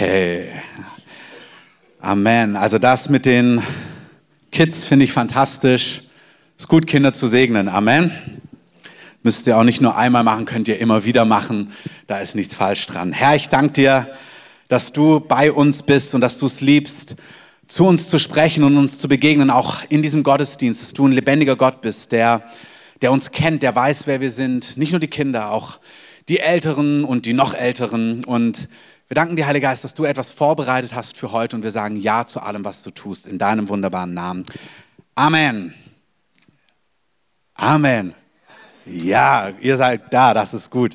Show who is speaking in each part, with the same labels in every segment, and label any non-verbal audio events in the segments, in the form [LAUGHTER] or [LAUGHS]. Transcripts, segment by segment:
Speaker 1: Okay. Amen. Also das mit den Kids finde ich fantastisch. Es ist gut, Kinder zu segnen. Amen. Müsst ihr auch nicht nur einmal machen, könnt ihr immer wieder machen. Da ist nichts falsch dran. Herr, ich danke dir, dass du bei uns bist und dass du es liebst, zu uns zu sprechen und uns zu begegnen, auch in diesem Gottesdienst, dass du ein lebendiger Gott bist, der, der uns kennt, der weiß, wer wir sind. Nicht nur die Kinder, auch die Älteren und die noch Älteren. Und wir danken dir, Heiliger Geist, dass du etwas vorbereitet hast für heute und wir sagen Ja zu allem, was du tust, in deinem wunderbaren Namen. Amen. Amen. Ja, ihr seid da, das ist gut.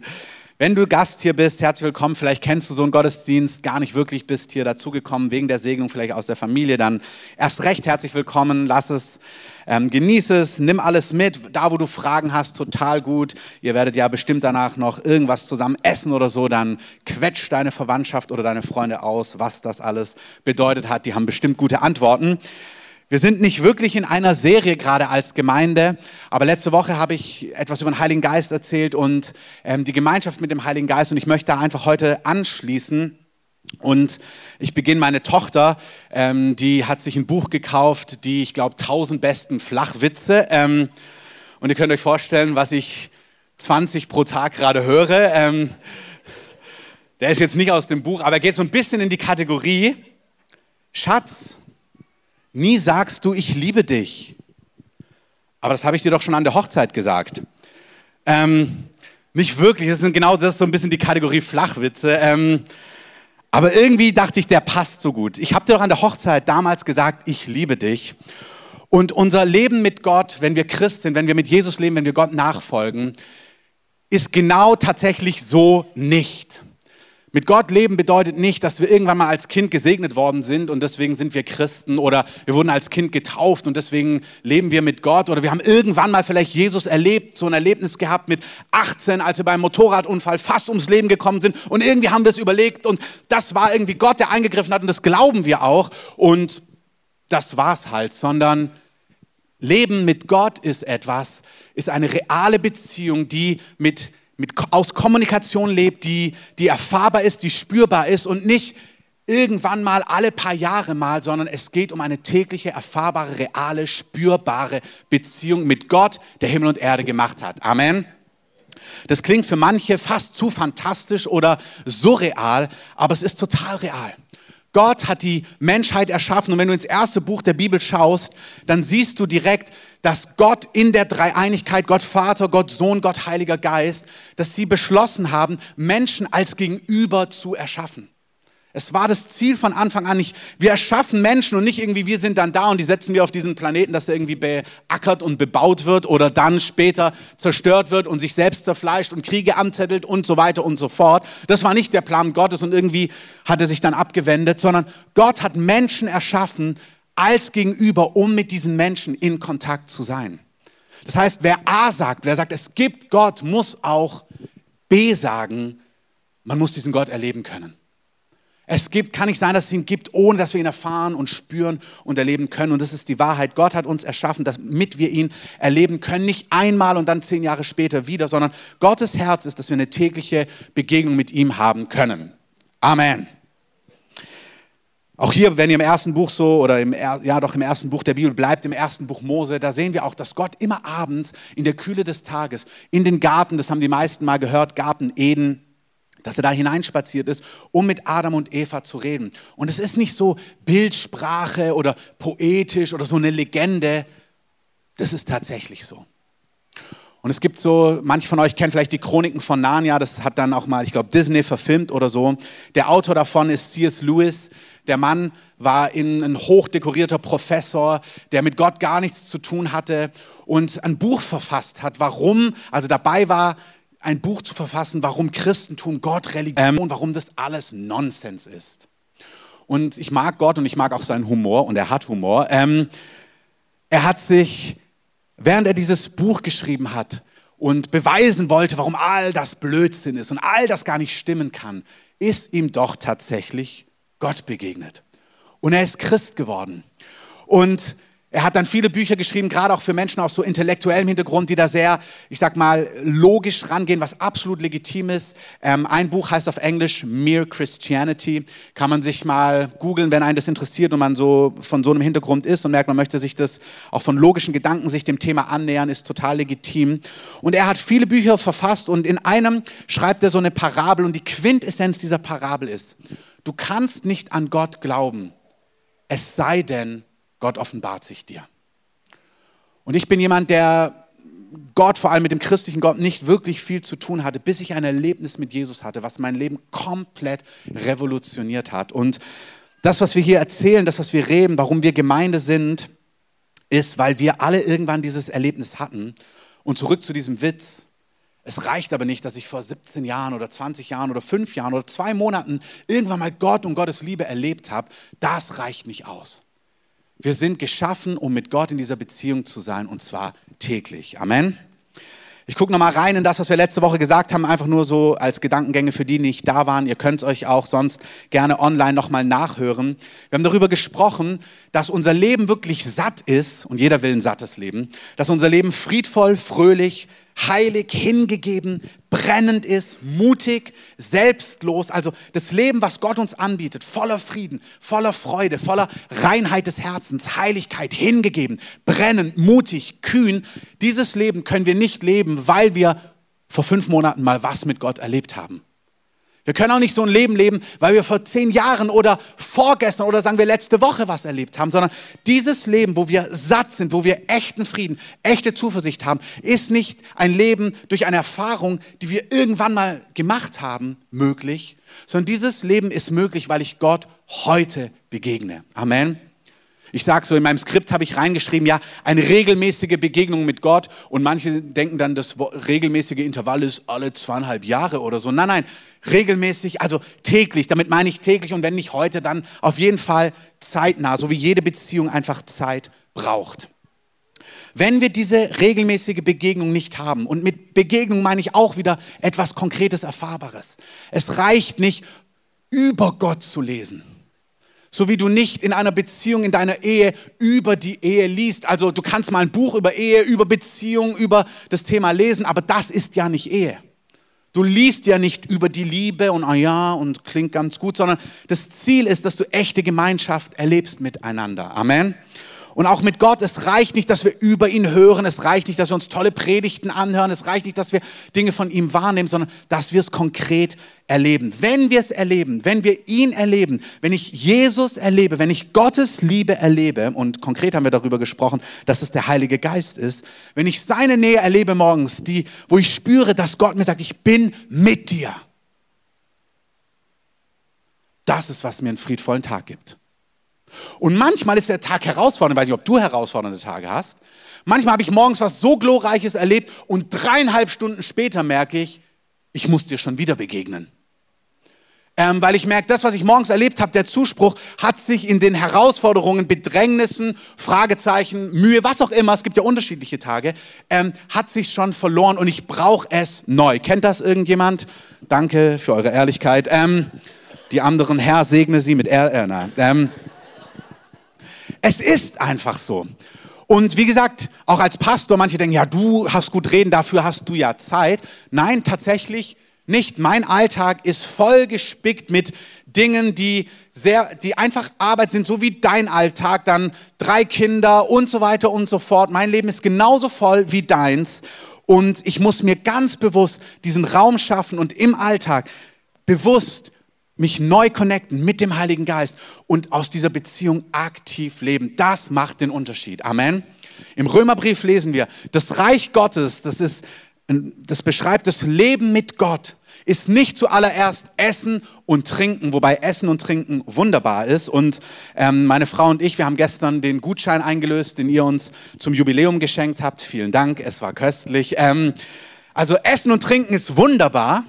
Speaker 1: Wenn du Gast hier bist, herzlich willkommen. Vielleicht kennst du so einen Gottesdienst, gar nicht wirklich bist hier dazugekommen wegen der Segnung, vielleicht aus der Familie, dann erst recht herzlich willkommen. Lass es, ähm, genieß es, nimm alles mit. Da, wo du Fragen hast, total gut. Ihr werdet ja bestimmt danach noch irgendwas zusammen essen oder so. Dann quetsch deine Verwandtschaft oder deine Freunde aus, was das alles bedeutet hat. Die haben bestimmt gute Antworten. Wir sind nicht wirklich in einer Serie gerade als Gemeinde, aber letzte Woche habe ich etwas über den Heiligen Geist erzählt und ähm, die Gemeinschaft mit dem Heiligen Geist und ich möchte da einfach heute anschließen. Und ich beginne meine Tochter, ähm, die hat sich ein Buch gekauft, die, ich glaube, 1000 besten Flachwitze. Ähm, und ihr könnt euch vorstellen, was ich 20 pro Tag gerade höre. Ähm, der ist jetzt nicht aus dem Buch, aber er geht so ein bisschen in die Kategorie Schatz Nie sagst du, ich liebe dich. Aber das habe ich dir doch schon an der Hochzeit gesagt. Ähm, nicht wirklich, das ist genau das ist so ein bisschen die Kategorie Flachwitze. Aber irgendwie dachte ich, der passt so gut. Ich habe dir doch an der Hochzeit damals gesagt, ich liebe dich. Und unser Leben mit Gott, wenn wir Christ sind, wenn wir mit Jesus leben, wenn wir Gott nachfolgen, ist genau tatsächlich so nicht. Mit Gott leben bedeutet nicht, dass wir irgendwann mal als Kind gesegnet worden sind und deswegen sind wir Christen oder wir wurden als Kind getauft und deswegen leben wir mit Gott oder wir haben irgendwann mal vielleicht Jesus erlebt, so ein Erlebnis gehabt mit 18, als wir beim Motorradunfall fast ums Leben gekommen sind und irgendwie haben wir es überlegt und das war irgendwie Gott, der eingegriffen hat und das glauben wir auch und das war's halt, sondern Leben mit Gott ist etwas, ist eine reale Beziehung, die mit mit, aus Kommunikation lebt, die, die erfahrbar ist, die spürbar ist und nicht irgendwann mal alle paar Jahre mal, sondern es geht um eine tägliche, erfahrbare, reale, spürbare Beziehung mit Gott, der Himmel und Erde gemacht hat. Amen. Das klingt für manche fast zu fantastisch oder surreal, aber es ist total real. Gott hat die Menschheit erschaffen und wenn du ins erste Buch der Bibel schaust, dann siehst du direkt, dass Gott in der Dreieinigkeit, Gott Vater, Gott Sohn, Gott Heiliger Geist, dass sie beschlossen haben, Menschen als Gegenüber zu erschaffen. Es war das Ziel von Anfang an nicht, wir erschaffen Menschen und nicht irgendwie, wir sind dann da und die setzen wir auf diesen Planeten, dass er irgendwie beackert und bebaut wird oder dann später zerstört wird und sich selbst zerfleischt und Kriege anzettelt und so weiter und so fort. Das war nicht der Plan Gottes und irgendwie hat er sich dann abgewendet, sondern Gott hat Menschen erschaffen als Gegenüber, um mit diesen Menschen in Kontakt zu sein. Das heißt, wer A sagt, wer sagt, es gibt Gott, muss auch B sagen, man muss diesen Gott erleben können. Es gibt, kann nicht sein, dass es ihn gibt, ohne dass wir ihn erfahren und spüren und erleben können. Und das ist die Wahrheit. Gott hat uns erschaffen, damit wir ihn erleben können. Nicht einmal und dann zehn Jahre später wieder, sondern Gottes Herz ist, dass wir eine tägliche Begegnung mit ihm haben können. Amen. Auch hier, wenn ihr im ersten Buch so, oder im, ja doch im ersten Buch der Bibel bleibt, im ersten Buch Mose, da sehen wir auch, dass Gott immer abends in der Kühle des Tages in den Garten, das haben die meisten mal gehört, Garten Eden, dass er da hineinspaziert ist, um mit Adam und Eva zu reden. Und es ist nicht so Bildsprache oder poetisch oder so eine Legende. Das ist tatsächlich so. Und es gibt so, manche von euch kennen vielleicht die Chroniken von Narnia, das hat dann auch mal, ich glaube, Disney verfilmt oder so. Der Autor davon ist C.S. Lewis. Der Mann war ein hochdekorierter Professor, der mit Gott gar nichts zu tun hatte und ein Buch verfasst hat, warum, also dabei war, ein Buch zu verfassen, warum Christentum, Gott, Religion, ähm, warum das alles Nonsens ist. Und ich mag Gott und ich mag auch seinen Humor und er hat Humor. Ähm, er hat sich, während er dieses Buch geschrieben hat und beweisen wollte, warum all das Blödsinn ist und all das gar nicht stimmen kann, ist ihm doch tatsächlich Gott begegnet. Und er ist Christ geworden. Und Er hat dann viele Bücher geschrieben, gerade auch für Menschen aus so intellektuellem Hintergrund, die da sehr, ich sag mal, logisch rangehen, was absolut legitim ist. Ähm, ein Buch heißt auf Englisch Mere Christianity. Kann man sich mal googeln, wenn einen das interessiert und man so von so einem Hintergrund ist und merkt, man möchte sich das auch von logischen Gedanken sich dem Thema annähern, ist total legitim. Und er hat viele Bücher verfasst und in einem schreibt er so eine Parabel und die Quintessenz dieser Parabel ist, du kannst nicht an Gott glauben, es sei denn, Gott offenbart sich dir. Und ich bin jemand, der Gott, vor allem mit dem christlichen Gott, nicht wirklich viel zu tun hatte, bis ich ein Erlebnis mit Jesus hatte, was mein Leben komplett revolutioniert hat. Und das, was wir hier erzählen, das, was wir reden, warum wir Gemeinde sind, ist, weil wir alle irgendwann dieses Erlebnis hatten. Und zurück zu diesem Witz. Es reicht aber nicht, dass ich vor 17 Jahren oder 20 Jahren oder 5 Jahren oder zwei Monaten irgendwann mal Gott und Gottes Liebe erlebt habe. Das reicht nicht aus. Wir sind geschaffen, um mit Gott in dieser Beziehung zu sein und zwar täglich. Amen. Ich gucke nochmal rein in das, was wir letzte Woche gesagt haben, einfach nur so als Gedankengänge für die, die nicht da waren. Ihr könnt es euch auch sonst gerne online nochmal nachhören. Wir haben darüber gesprochen, dass unser Leben wirklich satt ist und jeder will ein sattes Leben, dass unser Leben friedvoll, fröhlich, heilig, hingegeben, brennend ist, mutig, selbstlos. Also das Leben, was Gott uns anbietet, voller Frieden, voller Freude, voller Reinheit des Herzens, Heiligkeit, hingegeben, brennend, mutig, kühn. Dieses Leben können wir nicht leben, weil wir vor fünf Monaten mal was mit Gott erlebt haben. Wir können auch nicht so ein Leben leben, weil wir vor zehn Jahren oder vorgestern oder sagen wir letzte Woche was erlebt haben, sondern dieses Leben, wo wir satt sind, wo wir echten Frieden, echte Zuversicht haben, ist nicht ein Leben durch eine Erfahrung, die wir irgendwann mal gemacht haben, möglich, sondern dieses Leben ist möglich, weil ich Gott heute begegne. Amen. Ich sage so, in meinem Skript habe ich reingeschrieben, ja, eine regelmäßige Begegnung mit Gott. Und manche denken dann, das regelmäßige Intervall ist alle zweieinhalb Jahre oder so. Nein, nein, regelmäßig, also täglich. Damit meine ich täglich und wenn nicht heute, dann auf jeden Fall zeitnah, so wie jede Beziehung einfach Zeit braucht. Wenn wir diese regelmäßige Begegnung nicht haben, und mit Begegnung meine ich auch wieder etwas Konkretes, Erfahrbares. Es reicht nicht, über Gott zu lesen so wie du nicht in einer Beziehung, in deiner Ehe über die Ehe liest. Also du kannst mal ein Buch über Ehe, über Beziehung, über das Thema lesen, aber das ist ja nicht Ehe. Du liest ja nicht über die Liebe und ah ja und klingt ganz gut, sondern das Ziel ist, dass du echte Gemeinschaft erlebst miteinander. Amen. Und auch mit Gott, es reicht nicht, dass wir über ihn hören, es reicht nicht, dass wir uns tolle Predigten anhören, es reicht nicht, dass wir Dinge von ihm wahrnehmen, sondern dass wir es konkret erleben. Wenn wir es erleben, wenn wir ihn erleben, wenn ich Jesus erlebe, wenn ich Gottes Liebe erlebe, und konkret haben wir darüber gesprochen, dass es der Heilige Geist ist, wenn ich seine Nähe erlebe morgens, die, wo ich spüre, dass Gott mir sagt, ich bin mit dir. Das ist, was mir einen friedvollen Tag gibt. Und manchmal ist der Tag herausfordernd, ich weiß nicht, ob du herausfordernde Tage hast. Manchmal habe ich morgens was so glorreiches erlebt und dreieinhalb Stunden später merke ich, ich muss dir schon wieder begegnen. Ähm, weil ich merke, das, was ich morgens erlebt habe, der Zuspruch, hat sich in den Herausforderungen, Bedrängnissen, Fragezeichen, Mühe, was auch immer, es gibt ja unterschiedliche Tage, ähm, hat sich schon verloren und ich brauche es neu. Kennt das irgendjemand? Danke für eure Ehrlichkeit. Ähm, die anderen, Herr, segne sie mit er äh, nein. Es ist einfach so. Und wie gesagt, auch als Pastor, manche denken, ja, du hast gut reden, dafür hast du ja Zeit. Nein, tatsächlich nicht. Mein Alltag ist voll gespickt mit Dingen, die sehr, die einfach Arbeit sind, so wie dein Alltag, dann drei Kinder und so weiter und so fort. Mein Leben ist genauso voll wie deins. Und ich muss mir ganz bewusst diesen Raum schaffen und im Alltag bewusst mich neu connecten mit dem Heiligen Geist und aus dieser Beziehung aktiv leben. Das macht den Unterschied. Amen. Im Römerbrief lesen wir, das Reich Gottes, das ist, das beschreibt das Leben mit Gott, ist nicht zuallererst Essen und Trinken, wobei Essen und Trinken wunderbar ist. Und ähm, meine Frau und ich, wir haben gestern den Gutschein eingelöst, den ihr uns zum Jubiläum geschenkt habt. Vielen Dank, es war köstlich. Ähm, also Essen und Trinken ist wunderbar,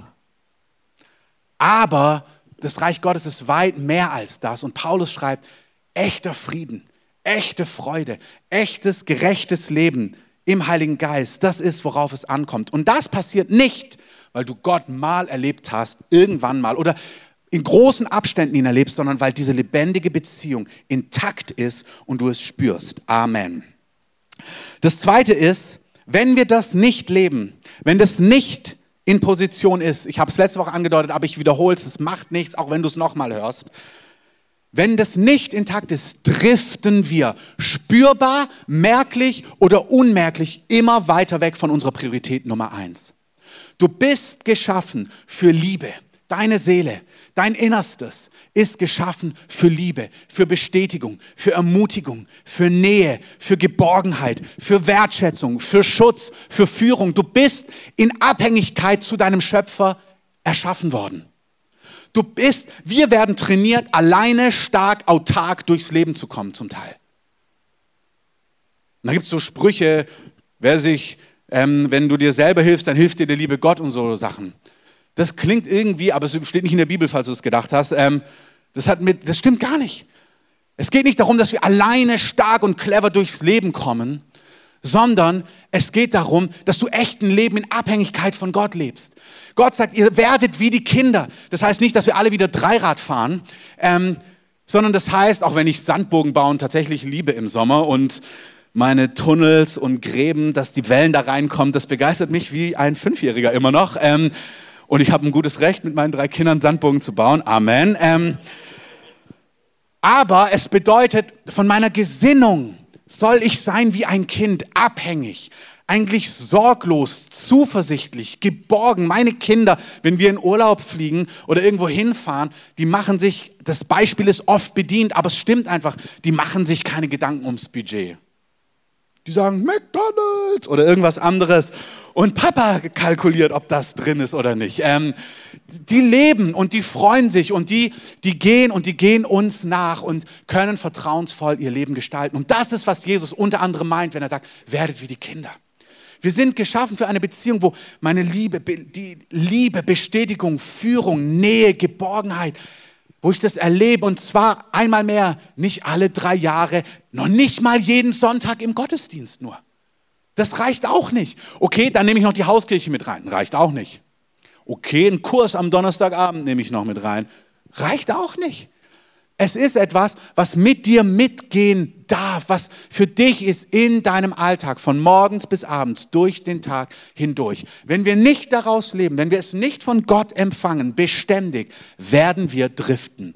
Speaker 1: aber das Reich Gottes ist weit mehr als das. Und Paulus schreibt, echter Frieden, echte Freude, echtes, gerechtes Leben im Heiligen Geist, das ist, worauf es ankommt. Und das passiert nicht, weil du Gott mal erlebt hast, irgendwann mal, oder in großen Abständen ihn erlebst, sondern weil diese lebendige Beziehung intakt ist und du es spürst. Amen. Das zweite ist, wenn wir das nicht leben, wenn das nicht in Position ist, ich habe es letzte Woche angedeutet, aber ich wiederhole es, es macht nichts, auch wenn du es nochmal hörst. Wenn das nicht intakt ist, driften wir spürbar, merklich oder unmerklich immer weiter weg von unserer Priorität Nummer eins. Du bist geschaffen für Liebe. Deine Seele, dein Innerstes ist geschaffen für Liebe, für Bestätigung, für Ermutigung, für Nähe, für Geborgenheit, für Wertschätzung, für Schutz, für Führung. Du bist in Abhängigkeit zu deinem Schöpfer erschaffen worden. Du bist, wir werden trainiert, alleine stark, autark durchs Leben zu kommen zum Teil. Und da gibt es so Sprüche, wer sich, ähm, wenn du dir selber hilfst, dann hilft dir der liebe Gott und so Sachen. Das klingt irgendwie, aber es steht nicht in der Bibel, falls du es gedacht hast. Ähm, das, hat mit, das stimmt gar nicht. Es geht nicht darum, dass wir alleine stark und clever durchs Leben kommen, sondern es geht darum, dass du echt ein Leben in Abhängigkeit von Gott lebst. Gott sagt, ihr werdet wie die Kinder. Das heißt nicht, dass wir alle wieder Dreirad fahren, ähm, sondern das heißt, auch wenn ich Sandbogen bauen tatsächlich liebe im Sommer und meine Tunnels und Gräben, dass die Wellen da reinkommen, das begeistert mich wie ein Fünfjähriger immer noch. Ähm, und ich habe ein gutes Recht, mit meinen drei Kindern Sandbogen zu bauen. Amen. Ähm, aber es bedeutet, von meiner Gesinnung soll ich sein wie ein Kind, abhängig, eigentlich sorglos, zuversichtlich, geborgen. Meine Kinder, wenn wir in Urlaub fliegen oder irgendwo hinfahren, die machen sich, das Beispiel ist oft bedient, aber es stimmt einfach, die machen sich keine Gedanken ums Budget. Die sagen McDonald's oder irgendwas anderes. Und Papa kalkuliert, ob das drin ist oder nicht. Ähm, die leben und die freuen sich und die, die gehen und die gehen uns nach und können vertrauensvoll ihr Leben gestalten. Und das ist, was Jesus unter anderem meint, wenn er sagt, werdet wie die Kinder. Wir sind geschaffen für eine Beziehung, wo meine Liebe, die Liebe, Bestätigung, Führung, Nähe, Geborgenheit, wo ich das erlebe und zwar einmal mehr, nicht alle drei Jahre, noch nicht mal jeden Sonntag im Gottesdienst nur. Das reicht auch nicht. Okay, dann nehme ich noch die Hauskirche mit rein. Reicht auch nicht. Okay, einen Kurs am Donnerstagabend nehme ich noch mit rein. Reicht auch nicht. Es ist etwas, was mit dir mitgehen darf, was für dich ist in deinem Alltag, von morgens bis abends, durch den Tag hindurch. Wenn wir nicht daraus leben, wenn wir es nicht von Gott empfangen, beständig, werden wir driften.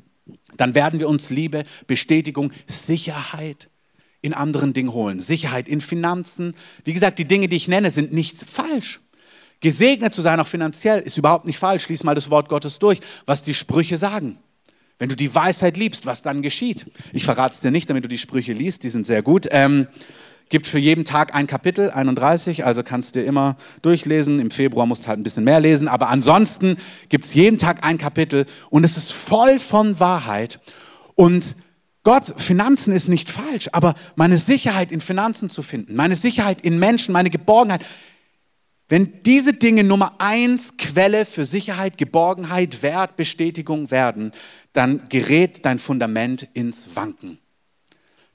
Speaker 1: Dann werden wir uns Liebe, Bestätigung, Sicherheit in anderen Dingen holen. Sicherheit in Finanzen. Wie gesagt, die Dinge, die ich nenne, sind nicht falsch. Gesegnet zu sein, auch finanziell, ist überhaupt nicht falsch. Lies mal das Wort Gottes durch, was die Sprüche sagen. Wenn du die Weisheit liebst, was dann geschieht. Ich verrate es dir nicht, damit du die Sprüche liest, die sind sehr gut. Ähm, gibt für jeden Tag ein Kapitel, 31, also kannst du dir immer durchlesen. Im Februar musst du halt ein bisschen mehr lesen, aber ansonsten gibt es jeden Tag ein Kapitel und es ist voll von Wahrheit. Und Gott, Finanzen ist nicht falsch, aber meine Sicherheit in Finanzen zu finden, meine Sicherheit in Menschen, meine Geborgenheit, wenn diese Dinge Nummer eins Quelle für Sicherheit, Geborgenheit, Wert, Bestätigung werden, dann gerät dein Fundament ins Wanken.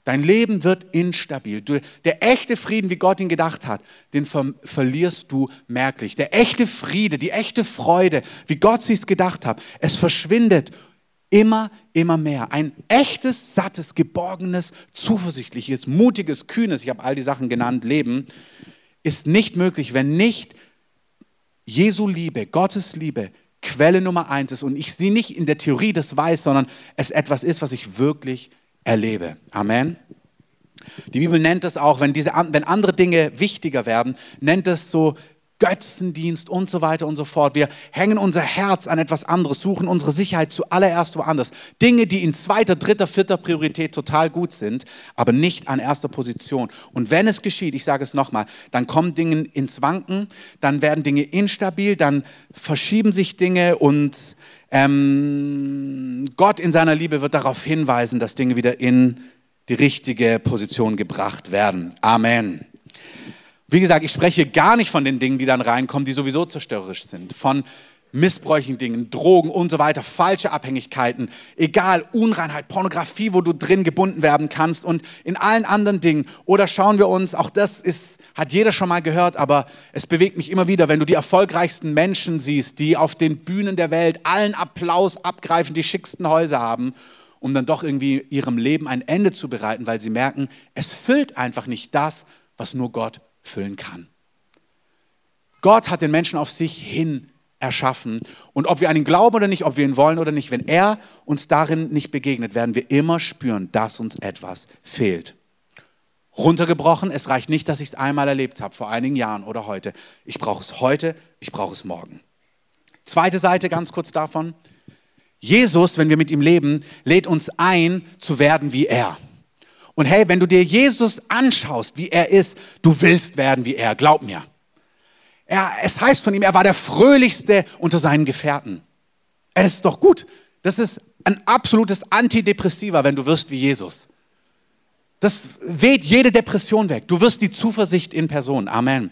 Speaker 1: Dein Leben wird instabil. Der echte Frieden, wie Gott ihn gedacht hat, den ver verlierst du merklich. Der echte Friede, die echte Freude, wie Gott sich's gedacht hat, es verschwindet immer, immer mehr. Ein echtes, sattes, geborgenes, zuversichtliches, mutiges, kühnes, ich habe all die Sachen genannt, Leben, ist nicht möglich, wenn nicht Jesu Liebe, Gottes Liebe Quelle Nummer eins ist und ich sie nicht in der Theorie das weiß, sondern es etwas ist, was ich wirklich erlebe. Amen. Die Bibel nennt es auch, wenn, diese, wenn andere Dinge wichtiger werden, nennt es so Götzendienst und so weiter und so fort. Wir hängen unser Herz an etwas anderes, suchen unsere Sicherheit zuallererst woanders. Dinge, die in zweiter, dritter, vierter Priorität total gut sind, aber nicht an erster Position. Und wenn es geschieht, ich sage es nochmal, dann kommen Dinge ins Wanken, dann werden Dinge instabil, dann verschieben sich Dinge und ähm, Gott in seiner Liebe wird darauf hinweisen, dass Dinge wieder in die richtige Position gebracht werden. Amen. Wie gesagt, ich spreche gar nicht von den Dingen, die dann reinkommen, die sowieso zerstörerisch sind. Von missbräuchlichen Dingen, Drogen und so weiter, falsche Abhängigkeiten, egal, Unreinheit, Pornografie, wo du drin gebunden werden kannst und in allen anderen Dingen. Oder schauen wir uns, auch das ist hat jeder schon mal gehört, aber es bewegt mich immer wieder, wenn du die erfolgreichsten Menschen siehst, die auf den Bühnen der Welt allen Applaus abgreifen, die schicksten Häuser haben, um dann doch irgendwie ihrem Leben ein Ende zu bereiten, weil sie merken, es füllt einfach nicht das, was nur Gott füllen kann. Gott hat den Menschen auf sich hin erschaffen. Und ob wir an ihn glauben oder nicht, ob wir ihn wollen oder nicht, wenn er uns darin nicht begegnet, werden wir immer spüren, dass uns etwas fehlt. Runtergebrochen, es reicht nicht, dass ich es einmal erlebt habe, vor einigen Jahren oder heute. Ich brauche es heute, ich brauche es morgen. Zweite Seite ganz kurz davon. Jesus, wenn wir mit ihm leben, lädt uns ein, zu werden wie er. Und hey, wenn du dir Jesus anschaust, wie er ist, du willst werden wie er, glaub mir. Er, es heißt von ihm, er war der fröhlichste unter seinen Gefährten. Das ist doch gut. Das ist ein absolutes Antidepressiva, wenn du wirst wie Jesus. Das weht jede Depression weg. Du wirst die Zuversicht in Person. Amen.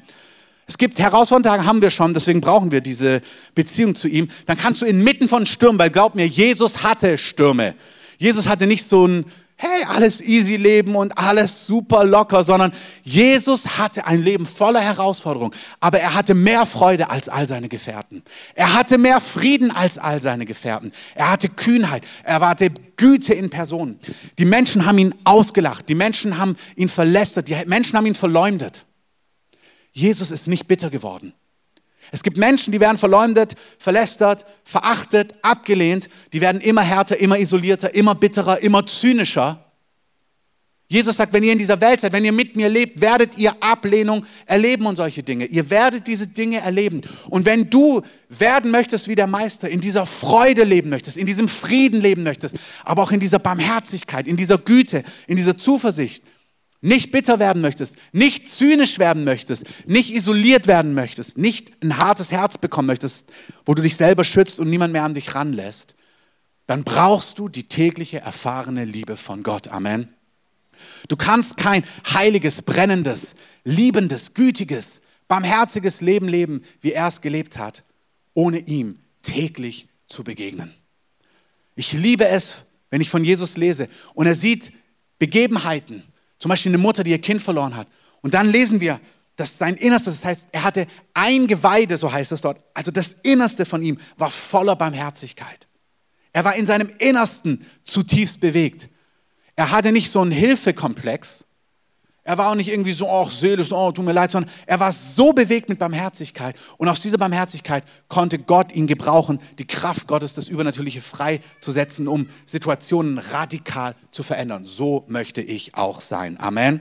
Speaker 1: Es gibt Herausforderungen, haben wir schon, deswegen brauchen wir diese Beziehung zu ihm. Dann kannst du inmitten von Stürmen, weil glaub mir, Jesus hatte Stürme. Jesus hatte nicht so ein hey, alles easy leben und alles super locker, sondern Jesus hatte ein Leben voller Herausforderungen, aber er hatte mehr Freude als all seine Gefährten. Er hatte mehr Frieden als all seine Gefährten. Er hatte Kühnheit, er hatte Güte in Person. Die Menschen haben ihn ausgelacht, die Menschen haben ihn verlästert, die Menschen haben ihn verleumdet. Jesus ist nicht bitter geworden. Es gibt Menschen, die werden verleumdet, verlästert, verachtet, abgelehnt. Die werden immer härter, immer isolierter, immer bitterer, immer zynischer. Jesus sagt, wenn ihr in dieser Welt seid, wenn ihr mit mir lebt, werdet ihr Ablehnung erleben und solche Dinge. Ihr werdet diese Dinge erleben. Und wenn du werden möchtest wie der Meister, in dieser Freude leben möchtest, in diesem Frieden leben möchtest, aber auch in dieser Barmherzigkeit, in dieser Güte, in dieser Zuversicht, nicht bitter werden möchtest, nicht zynisch werden möchtest, nicht isoliert werden möchtest, nicht ein hartes Herz bekommen möchtest, wo du dich selber schützt und niemand mehr an dich ranlässt, dann brauchst du die tägliche erfahrene Liebe von Gott. Amen. Du kannst kein heiliges, brennendes, liebendes, gütiges, barmherziges Leben leben, wie er es gelebt hat, ohne ihm täglich zu begegnen. Ich liebe es, wenn ich von Jesus lese und er sieht Begebenheiten, zum Beispiel eine Mutter, die ihr Kind verloren hat. Und dann lesen wir, dass sein Innerstes, das heißt, er hatte ein Geweide, so heißt es dort. Also das Innerste von ihm war voller Barmherzigkeit. Er war in seinem Innersten zutiefst bewegt. Er hatte nicht so einen Hilfekomplex, er war auch nicht irgendwie so, oh, seelisch, oh, tut mir leid, sondern er war so bewegt mit Barmherzigkeit. Und aus dieser Barmherzigkeit konnte Gott ihn gebrauchen, die Kraft Gottes, das Übernatürliche freizusetzen, um Situationen radikal zu verändern. So möchte ich auch sein. Amen.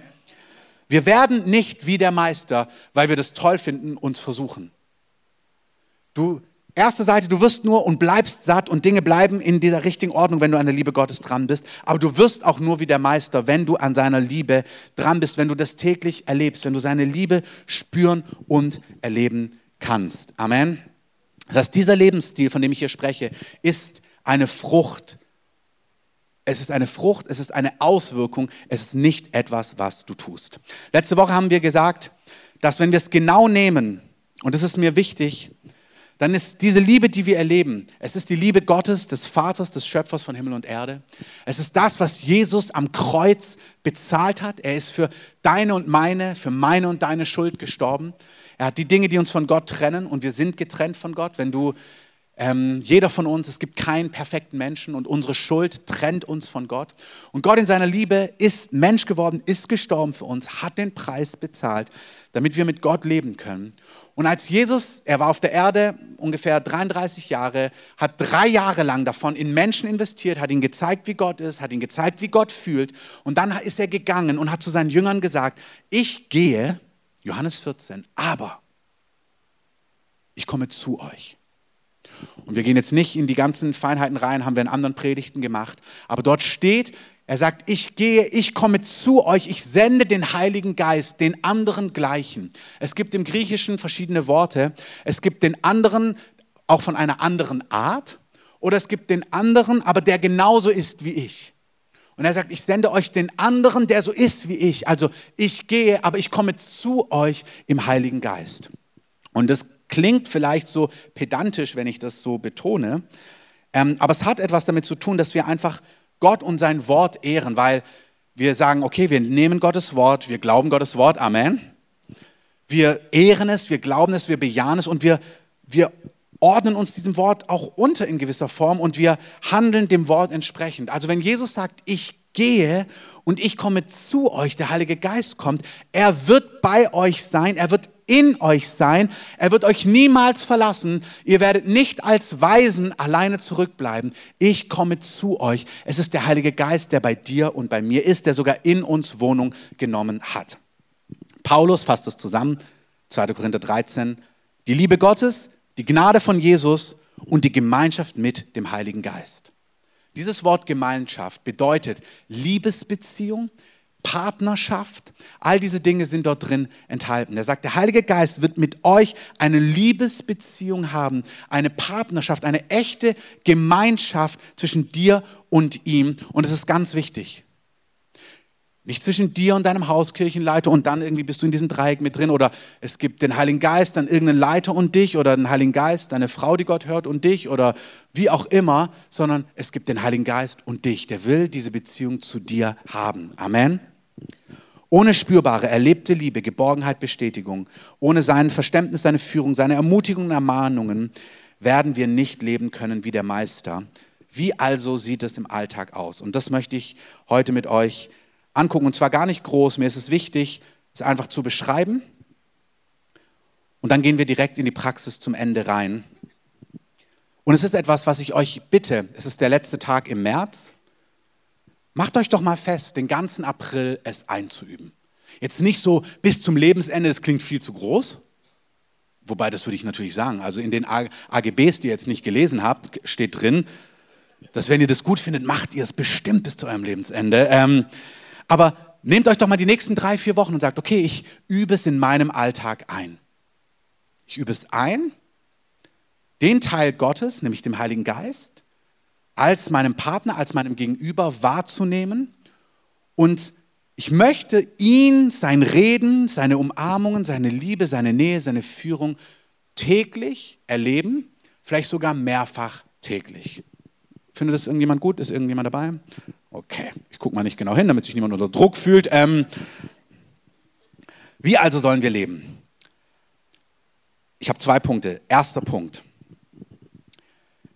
Speaker 1: Wir werden nicht wie der Meister, weil wir das toll finden, uns versuchen. Du Erste Seite, du wirst nur und bleibst satt und Dinge bleiben in dieser richtigen Ordnung, wenn du an der Liebe Gottes dran bist. Aber du wirst auch nur wie der Meister, wenn du an seiner Liebe dran bist, wenn du das täglich erlebst, wenn du seine Liebe spüren und erleben kannst. Amen. Das heißt, dieser Lebensstil, von dem ich hier spreche, ist eine Frucht. Es ist eine Frucht, es ist eine Auswirkung, es ist nicht etwas, was du tust. Letzte Woche haben wir gesagt, dass wenn wir es genau nehmen, und das ist mir wichtig, dann ist diese Liebe, die wir erleben, es ist die Liebe Gottes, des Vaters, des Schöpfers von Himmel und Erde. Es ist das, was Jesus am Kreuz bezahlt hat. Er ist für deine und meine, für meine und deine Schuld gestorben. Er hat die Dinge, die uns von Gott trennen und wir sind getrennt von Gott. Wenn du ähm, jeder von uns, es gibt keinen perfekten Menschen und unsere Schuld trennt uns von Gott. Und Gott in seiner Liebe ist Mensch geworden, ist gestorben für uns, hat den Preis bezahlt, damit wir mit Gott leben können. Und als Jesus, er war auf der Erde ungefähr 33 Jahre, hat drei Jahre lang davon in Menschen investiert, hat ihnen gezeigt, wie Gott ist, hat ihnen gezeigt, wie Gott fühlt. Und dann ist er gegangen und hat zu seinen Jüngern gesagt, ich gehe, Johannes 14, aber ich komme zu euch. Und wir gehen jetzt nicht in die ganzen Feinheiten rein, haben wir in anderen Predigten gemacht. Aber dort steht, er sagt, ich gehe, ich komme zu euch, ich sende den Heiligen Geist, den anderen gleichen. Es gibt im Griechischen verschiedene Worte. Es gibt den anderen auch von einer anderen Art oder es gibt den anderen, aber der genauso ist wie ich. Und er sagt, ich sende euch den anderen, der so ist wie ich. Also ich gehe, aber ich komme zu euch im Heiligen Geist. Und das klingt vielleicht so pedantisch, wenn ich das so betone, ähm, aber es hat etwas damit zu tun, dass wir einfach Gott und sein Wort ehren, weil wir sagen, okay, wir nehmen Gottes Wort, wir glauben Gottes Wort, Amen. wir ehren es, wir glauben es, wir bejahen es und wir, wir ordnen uns diesem Wort auch unter in gewisser Form und wir handeln dem Wort entsprechend. Also wenn Jesus sagt, ich gehe und ich komme zu euch, der Heilige Geist kommt, er wird bei euch sein, er wird in euch sein, er wird euch niemals verlassen, ihr werdet nicht als Weisen alleine zurückbleiben, ich komme zu euch. Es ist der Heilige Geist, der bei dir und bei mir ist, der sogar in uns Wohnung genommen hat. Paulus fasst es zusammen, 2. Korinther 13, die Liebe Gottes, die Gnade von Jesus und die Gemeinschaft mit dem Heiligen Geist. Dieses Wort Gemeinschaft bedeutet Liebesbeziehung, Partnerschaft, all diese Dinge sind dort drin enthalten. Er sagt, der Heilige Geist wird mit euch eine Liebesbeziehung haben, eine Partnerschaft, eine echte Gemeinschaft zwischen dir und ihm. Und es ist ganz wichtig. Nicht zwischen dir und deinem Hauskirchenleiter und dann irgendwie bist du in diesem Dreieck mit drin oder es gibt den Heiligen Geist, dann irgendeinen Leiter und dich oder den Heiligen Geist, deine Frau, die Gott hört und dich oder wie auch immer, sondern es gibt den Heiligen Geist und dich. Der will diese Beziehung zu dir haben. Amen. Ohne spürbare, erlebte Liebe, Geborgenheit, Bestätigung, ohne sein Verständnis, seine Führung, seine Ermutigungen, Ermahnungen werden wir nicht leben können wie der Meister. Wie also sieht es im Alltag aus? Und das möchte ich heute mit euch angucken. Und zwar gar nicht groß. Mir ist es wichtig, es einfach zu beschreiben. Und dann gehen wir direkt in die Praxis zum Ende rein. Und es ist etwas, was ich euch bitte. Es ist der letzte Tag im März. Macht euch doch mal fest, den ganzen April es einzuüben. Jetzt nicht so bis zum Lebensende, das klingt viel zu groß. Wobei, das würde ich natürlich sagen. Also in den AGBs, die ihr jetzt nicht gelesen habt, steht drin, dass wenn ihr das gut findet, macht ihr es bestimmt bis zu eurem Lebensende. Ähm, aber nehmt euch doch mal die nächsten drei, vier Wochen und sagt, okay, ich übe es in meinem Alltag ein. Ich übe es ein, den Teil Gottes, nämlich dem Heiligen Geist, als meinem Partner, als meinem Gegenüber wahrzunehmen und ich möchte ihn, sein Reden, seine Umarmungen, seine Liebe, seine Nähe, seine Führung täglich erleben, vielleicht sogar mehrfach täglich. Findet das irgendjemand gut? Ist irgendjemand dabei? Okay, ich gucke mal nicht genau hin, damit sich niemand unter Druck fühlt. Ähm, wie also sollen wir leben? Ich habe zwei Punkte. Erster Punkt.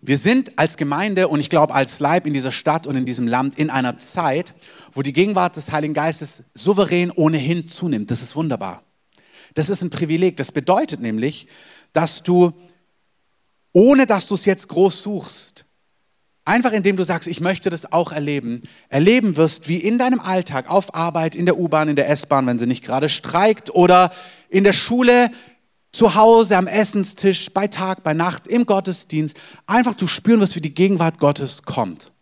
Speaker 1: Wir sind als Gemeinde und ich glaube als Leib in dieser Stadt und in diesem Land in einer Zeit, wo die Gegenwart des Heiligen Geistes souverän ohnehin zunimmt. Das ist wunderbar. Das ist ein Privileg. Das bedeutet nämlich, dass du, ohne dass du es jetzt groß suchst, Einfach indem du sagst, ich möchte das auch erleben, erleben wirst, wie in deinem Alltag, auf Arbeit, in der U-Bahn, in der S-Bahn, wenn sie nicht gerade streikt oder in der Schule, zu Hause, am Essenstisch, bei Tag, bei Nacht, im Gottesdienst, einfach du spüren wirst, wie die Gegenwart Gottes kommt.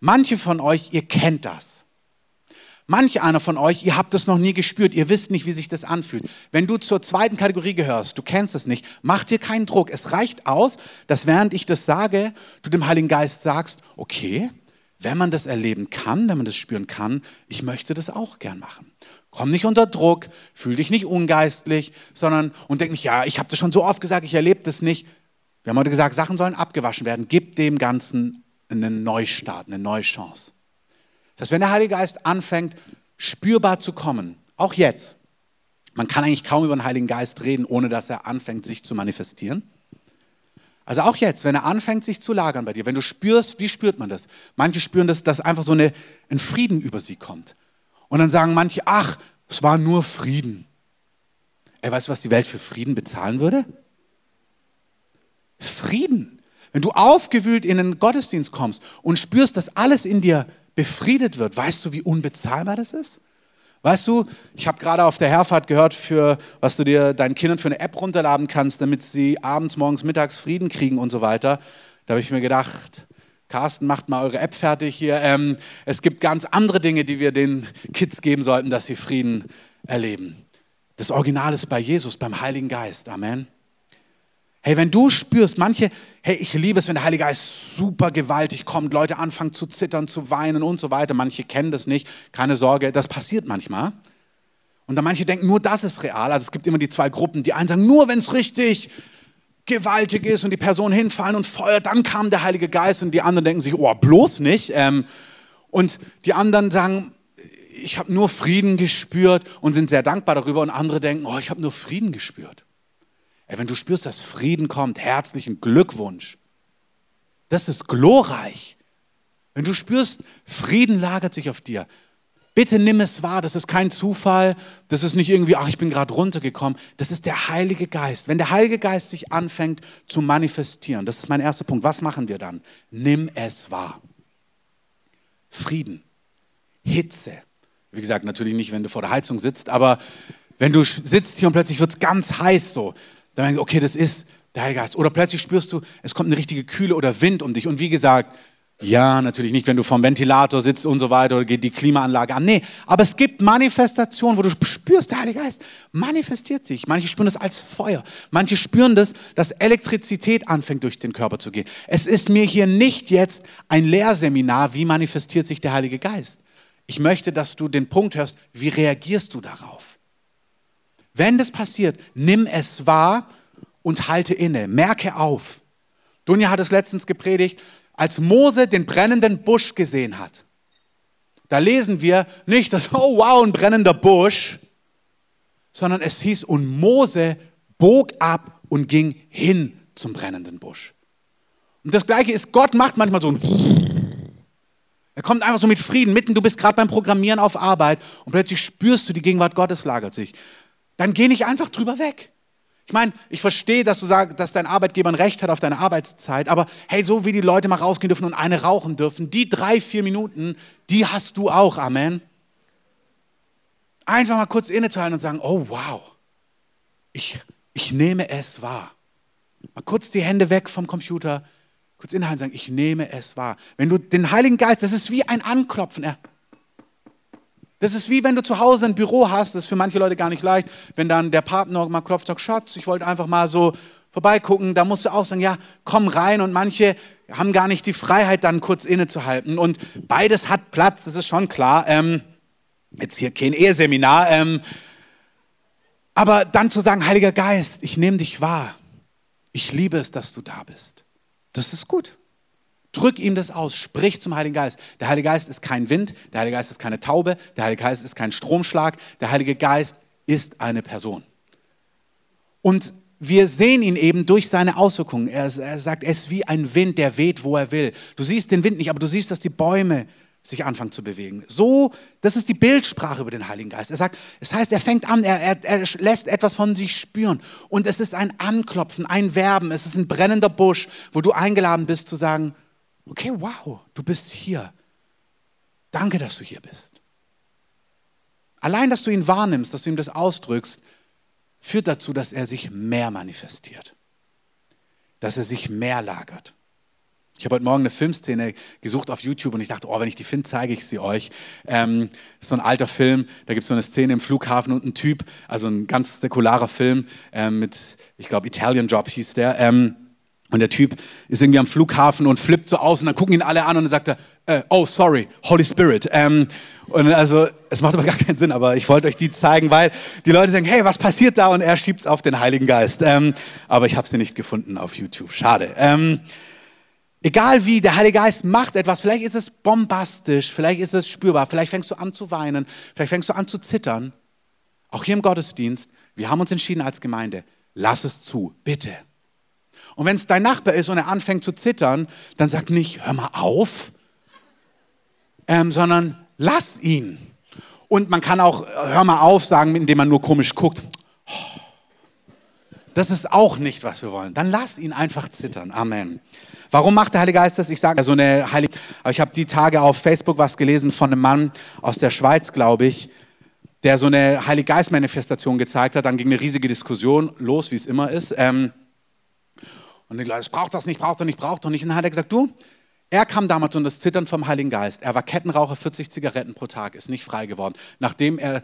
Speaker 1: Manche von euch, ihr kennt das. Manch einer von euch, ihr habt das noch nie gespürt, ihr wisst nicht, wie sich das anfühlt. Wenn du zur zweiten Kategorie gehörst, du kennst es nicht, mach dir keinen Druck. Es reicht aus, dass während ich das sage, du dem Heiligen Geist sagst, okay, wenn man das erleben kann, wenn man das spüren kann, ich möchte das auch gern machen. Komm nicht unter Druck, fühl dich nicht ungeistlich, sondern und denk nicht, ja, ich habe das schon so oft gesagt, ich erlebe das nicht. Wir haben heute gesagt, Sachen sollen abgewaschen werden. Gib dem Ganzen einen Neustart, eine neue Chance. Das heißt, wenn der Heilige Geist anfängt, spürbar zu kommen, auch jetzt, man kann eigentlich kaum über den Heiligen Geist reden, ohne dass er anfängt, sich zu manifestieren. Also auch jetzt, wenn er anfängt, sich zu lagern bei dir, wenn du spürst, wie spürt man das? Manche spüren, dass, dass einfach so eine, ein Frieden über sie kommt. Und dann sagen manche, ach, es war nur Frieden. Ey, weißt du, was die Welt für Frieden bezahlen würde? Frieden. Wenn du aufgewühlt in den Gottesdienst kommst und spürst, dass alles in dir befriedet wird. Weißt du, wie unbezahlbar das ist? Weißt du, ich habe gerade auf der Herfahrt gehört, für was du dir deinen Kindern für eine App runterladen kannst, damit sie abends, morgens, mittags Frieden kriegen und so weiter. Da habe ich mir gedacht, Carsten, macht mal eure App fertig hier. Ähm, es gibt ganz andere Dinge, die wir den Kids geben sollten, dass sie Frieden erleben. Das Original ist bei Jesus, beim Heiligen Geist. Amen. Hey, wenn du spürst, manche, hey, ich liebe es, wenn der Heilige Geist super gewaltig kommt, Leute anfangen zu zittern, zu weinen und so weiter. Manche kennen das nicht, keine Sorge, das passiert manchmal. Und dann manche denken, nur das ist real. Also es gibt immer die zwei Gruppen. Die einen sagen, nur wenn es richtig gewaltig ist und die Person hinfallen und feuert, dann kam der Heilige Geist. Und die anderen denken sich, oh, bloß nicht. Ähm, und die anderen sagen, ich habe nur Frieden gespürt und sind sehr dankbar darüber und andere denken, oh, ich habe nur Frieden gespürt. Ey, wenn du spürst, dass Frieden kommt, herzlichen Glückwunsch. Das ist glorreich. Wenn du spürst, Frieden lagert sich auf dir, bitte nimm es wahr. Das ist kein Zufall. Das ist nicht irgendwie, ach, ich bin gerade runtergekommen. Das ist der Heilige Geist. Wenn der Heilige Geist sich anfängt zu manifestieren, das ist mein erster Punkt. Was machen wir dann? Nimm es wahr. Frieden, Hitze. Wie gesagt, natürlich nicht, wenn du vor der Heizung sitzt, aber wenn du sitzt hier und plötzlich wird es ganz heiß so, dann denkst du, okay, das ist der Heilige Geist. Oder plötzlich spürst du, es kommt eine richtige Kühle oder Wind um dich. Und wie gesagt, ja, natürlich nicht, wenn du vom Ventilator sitzt und so weiter oder geht die Klimaanlage an. Nee, aber es gibt Manifestationen, wo du spürst, der Heilige Geist manifestiert sich. Manche spüren das als Feuer. Manche spüren das, dass Elektrizität anfängt durch den Körper zu gehen. Es ist mir hier nicht jetzt ein Lehrseminar, wie manifestiert sich der Heilige Geist. Ich möchte, dass du den Punkt hörst, wie reagierst du darauf? Wenn das passiert, nimm es wahr und halte inne. Merke auf. Dunja hat es letztens gepredigt, als Mose den brennenden Busch gesehen hat. Da lesen wir nicht, dass, oh wow, ein brennender Busch, sondern es hieß, und Mose bog ab und ging hin zum brennenden Busch. Und das Gleiche ist, Gott macht manchmal so ein er kommt einfach so mit Frieden mitten, du bist gerade beim Programmieren auf Arbeit und plötzlich spürst du, die Gegenwart Gottes lagert sich. Dann geh nicht einfach drüber weg. Ich meine, ich verstehe, dass du sagst, dass dein Arbeitgeber ein Recht hat auf deine Arbeitszeit, aber hey, so wie die Leute mal rausgehen dürfen und eine rauchen dürfen, die drei, vier Minuten, die hast du auch. Amen. Einfach mal kurz innezuhalten und sagen, oh wow, ich, ich nehme es wahr. Mal kurz die Hände weg vom Computer, kurz innehalten und sagen, ich nehme es wahr. Wenn du den Heiligen Geist, das ist wie ein Anklopfen. Er, das ist wie wenn du zu Hause ein Büro hast, das ist für manche Leute gar nicht leicht, wenn dann der Partner mal klopft, sagt, Schatz, ich wollte einfach mal so vorbeigucken, da musst du auch sagen, ja, komm rein. Und manche haben gar nicht die Freiheit, dann kurz innezuhalten. Und beides hat Platz, das ist schon klar. Ähm, jetzt hier kein Eheseminar, ähm, aber dann zu sagen, Heiliger Geist, ich nehme dich wahr, ich liebe es, dass du da bist, das ist gut. Drück ihm das aus, sprich zum Heiligen Geist. Der Heilige Geist ist kein Wind, der Heilige Geist ist keine Taube, der Heilige Geist ist kein Stromschlag, der Heilige Geist ist eine Person. Und wir sehen ihn eben durch seine Auswirkungen. Er, er, sagt, er ist wie ein Wind, der weht, wo er will. Du siehst den Wind nicht, aber du siehst, dass die Bäume sich anfangen zu bewegen. So, das ist die Bildsprache über den Heiligen Geist. Er sagt, es heißt, er fängt an, er, er, er lässt etwas von sich spüren. Und es ist ein Anklopfen, ein Werben, es ist ein brennender Busch, wo du eingeladen bist zu sagen, okay, wow, du bist hier. Danke, dass du hier bist. Allein, dass du ihn wahrnimmst, dass du ihm das ausdrückst, führt dazu, dass er sich mehr manifestiert, dass er sich mehr lagert. Ich habe heute Morgen eine Filmszene gesucht auf YouTube und ich dachte, oh, wenn ich die finde, zeige ich sie euch. Ähm, ist so ein alter Film, da gibt es so eine Szene im Flughafen und ein Typ, also ein ganz säkularer Film ähm, mit, ich glaube, Italian Job hieß der. Ähm, und der Typ ist irgendwie am Flughafen und flippt so aus und dann gucken ihn alle an und dann sagt er, äh, oh, sorry, Holy Spirit. Ähm, und also, es macht aber [LAUGHS] gar keinen Sinn, aber ich wollte euch die zeigen, weil die Leute denken, hey, was passiert da? Und er schiebt es auf den Heiligen Geist. Ähm, aber ich habe sie nicht gefunden auf YouTube. Schade. Ähm, egal wie, der Heilige Geist macht etwas. Vielleicht ist es bombastisch, vielleicht ist es spürbar, vielleicht fängst du an zu weinen, vielleicht fängst du an zu zittern. Auch hier im Gottesdienst, wir haben uns entschieden als Gemeinde, lass es zu, bitte. Und wenn es dein Nachbar ist und er anfängt zu zittern, dann sag nicht, hör mal auf, ähm, sondern lass ihn. Und man kann auch, hör mal auf sagen, indem man nur komisch guckt. Das ist auch nicht, was wir wollen. Dann lass ihn einfach zittern. Amen. Warum macht der Heilige Geist das? Ich sage so eine Heilige. Ich habe die Tage auf Facebook was gelesen von einem Mann aus der Schweiz, glaube ich, der so eine Heilige Geist Manifestation gezeigt hat. Dann ging eine riesige Diskussion los, wie es immer ist. Ähm, und die Leute, es braucht das nicht, braucht das nicht, braucht das nicht. Und dann hat er gesagt, du, er kam damals unter das Zittern vom Heiligen Geist. Er war Kettenraucher, 40 Zigaretten pro Tag, ist nicht frei geworden. Nachdem er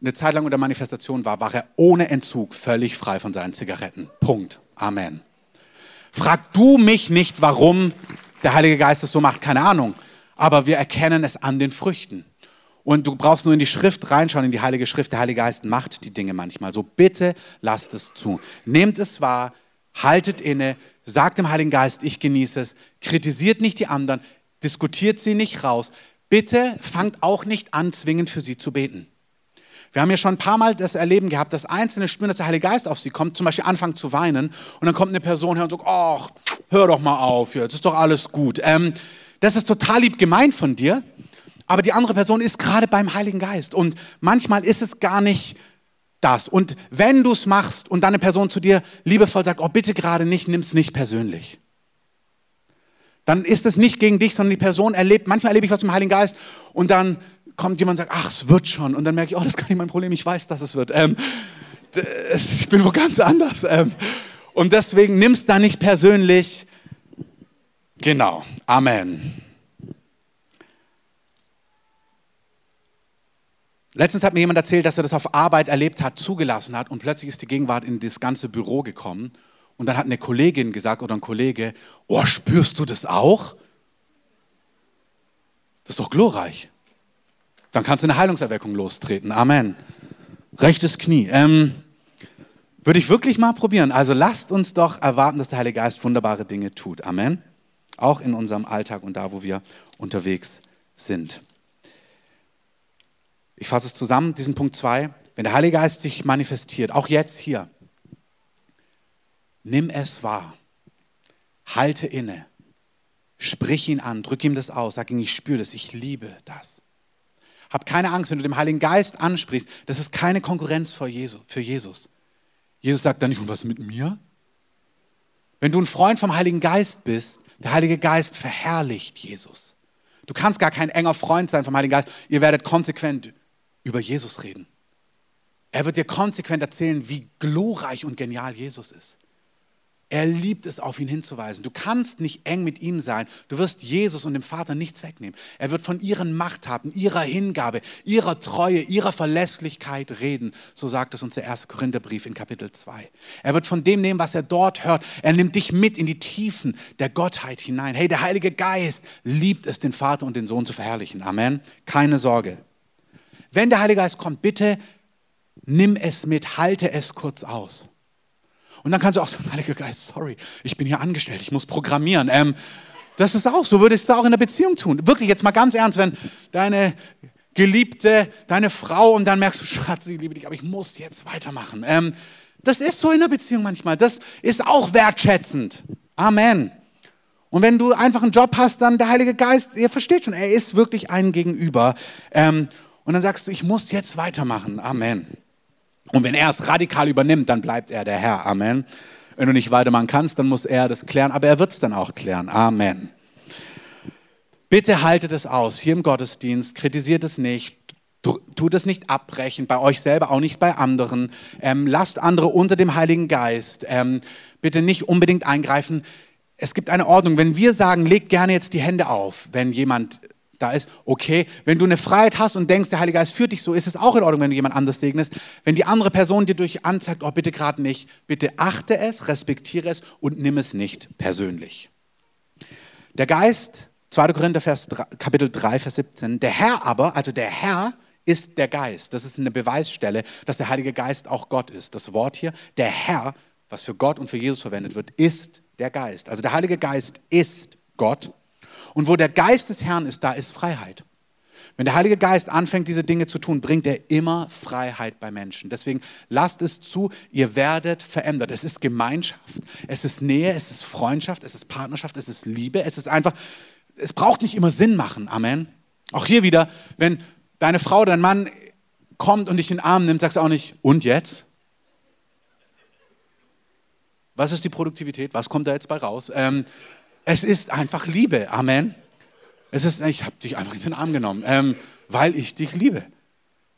Speaker 1: eine Zeit lang unter Manifestation war, war er ohne Entzug völlig frei von seinen Zigaretten. Punkt. Amen. Frag du mich nicht, warum der Heilige Geist es so macht, keine Ahnung. Aber wir erkennen es an den Früchten. Und du brauchst nur in die Schrift reinschauen, in die Heilige Schrift. Der Heilige Geist macht die Dinge manchmal. So bitte lasst es zu. Nehmt es wahr, haltet inne, sagt dem Heiligen Geist, ich genieße es, kritisiert nicht die anderen, diskutiert sie nicht raus, bitte fangt auch nicht an, zwingend für sie zu beten. Wir haben ja schon ein paar Mal das Erleben gehabt, dass Einzelne spüren, dass der Heilige Geist auf sie kommt, zum Beispiel anfangen zu weinen und dann kommt eine Person her und sagt, ach, hör doch mal auf, jetzt ist doch alles gut. Ähm, das ist total lieb gemeint von dir, aber die andere Person ist gerade beim Heiligen Geist und manchmal ist es gar nicht das. Und wenn du es machst und dann eine Person zu dir liebevoll sagt, oh bitte gerade nicht, nimm es nicht persönlich. Dann ist es nicht gegen dich, sondern die Person erlebt, manchmal erlebe ich was im Heiligen Geist und dann kommt jemand und sagt, ach, es wird schon. Und dann merke ich, oh, das ist gar nicht mein Problem, ich weiß, dass es wird. Ähm, ich bin wo ganz anders. Ähm, und deswegen nimm es da nicht persönlich. Genau. Amen. Letztens hat mir jemand erzählt, dass er das auf Arbeit erlebt hat, zugelassen hat und plötzlich ist die Gegenwart in das ganze Büro gekommen und dann hat eine Kollegin gesagt oder ein Kollege, oh, spürst du das auch? Das ist doch glorreich. Dann kannst du eine Heilungserweckung lostreten. Amen. Rechtes Knie. Ähm, würde ich wirklich mal probieren. Also lasst uns doch erwarten, dass der Heilige Geist wunderbare Dinge tut. Amen. Auch in unserem Alltag und da, wo wir unterwegs sind. Ich fasse es zusammen, diesen Punkt 2. Wenn der Heilige Geist sich manifestiert, auch jetzt hier, nimm es wahr. Halte inne. Sprich ihn an, drück ihm das aus, sag ihm, ich spüre das, ich liebe das. Hab keine Angst, wenn du dem Heiligen Geist ansprichst, das ist keine Konkurrenz für Jesus. Jesus sagt dann nicht, und was mit mir? Wenn du ein Freund vom Heiligen Geist bist, der Heilige Geist verherrlicht Jesus. Du kannst gar kein enger Freund sein vom Heiligen Geist. Ihr werdet konsequent über Jesus reden. Er wird dir konsequent erzählen, wie glorreich und genial Jesus ist. Er liebt es, auf ihn hinzuweisen. Du kannst nicht eng mit ihm sein. Du wirst Jesus und dem Vater nichts wegnehmen. Er wird von ihren Machttaten, ihrer Hingabe, ihrer Treue, ihrer Verlässlichkeit reden. So sagt es uns der erste Korintherbrief in Kapitel 2. Er wird von dem nehmen, was er dort hört. Er nimmt dich mit in die Tiefen der Gottheit hinein. Hey, der Heilige Geist liebt es, den Vater und den Sohn zu verherrlichen. Amen. Keine Sorge. Wenn der Heilige Geist kommt, bitte nimm es mit, halte es kurz aus. Und dann kannst du auch sagen, Heiliger Geist, sorry, ich bin hier angestellt, ich muss programmieren. Ähm, das ist auch, so würdest du auch in der Beziehung tun. Wirklich, jetzt mal ganz ernst, wenn deine Geliebte, deine Frau und dann merkst du, [LAUGHS] Schatz, ich liebe dich, aber ich muss jetzt weitermachen. Ähm, das ist so in der Beziehung manchmal. Das ist auch wertschätzend. Amen. Und wenn du einfach einen Job hast, dann der Heilige Geist, ihr versteht schon, er ist wirklich ein Gegenüber. Ähm, und dann sagst du, ich muss jetzt weitermachen. Amen. Und wenn er es radikal übernimmt, dann bleibt er der Herr. Amen. Wenn du nicht weitermachen kannst, dann muss er das klären, aber er wird es dann auch klären. Amen. Bitte haltet es aus hier im Gottesdienst, kritisiert es nicht, tut es nicht abbrechen, bei euch selber, auch nicht bei anderen. Ähm, lasst andere unter dem Heiligen Geist. Ähm, bitte nicht unbedingt eingreifen. Es gibt eine Ordnung. Wenn wir sagen, legt gerne jetzt die Hände auf, wenn jemand da ist, okay. Wenn du eine Freiheit hast und denkst, der Heilige Geist führt dich so, ist es auch in Ordnung, wenn du jemand anders segnest. Wenn die andere Person dir durch anzeigt, oh bitte gerade nicht, bitte achte es, respektiere es und nimm es nicht persönlich. Der Geist, 2. Korinther Vers, Kapitel 3, Vers 17, der Herr aber, also der Herr ist der Geist. Das ist eine Beweisstelle, dass der Heilige Geist auch Gott ist. Das Wort hier, der Herr, was für Gott und für Jesus verwendet wird, ist der Geist. Also der Heilige Geist ist Gott und wo der Geist des Herrn ist, da ist Freiheit. Wenn der Heilige Geist anfängt, diese Dinge zu tun, bringt er immer Freiheit bei Menschen. Deswegen lasst es zu, ihr werdet verändert. Es ist Gemeinschaft, es ist Nähe, es ist Freundschaft, es ist Partnerschaft, es ist Liebe, es ist einfach, es braucht nicht immer Sinn machen. Amen. Auch hier wieder, wenn deine Frau, dein Mann kommt und dich in den Arm nimmt, sagst du auch nicht, und jetzt? Was ist die Produktivität? Was kommt da jetzt bei raus? Ähm, es ist einfach Liebe. Amen. Es ist, ich habe dich einfach in den Arm genommen, ähm, weil ich dich liebe.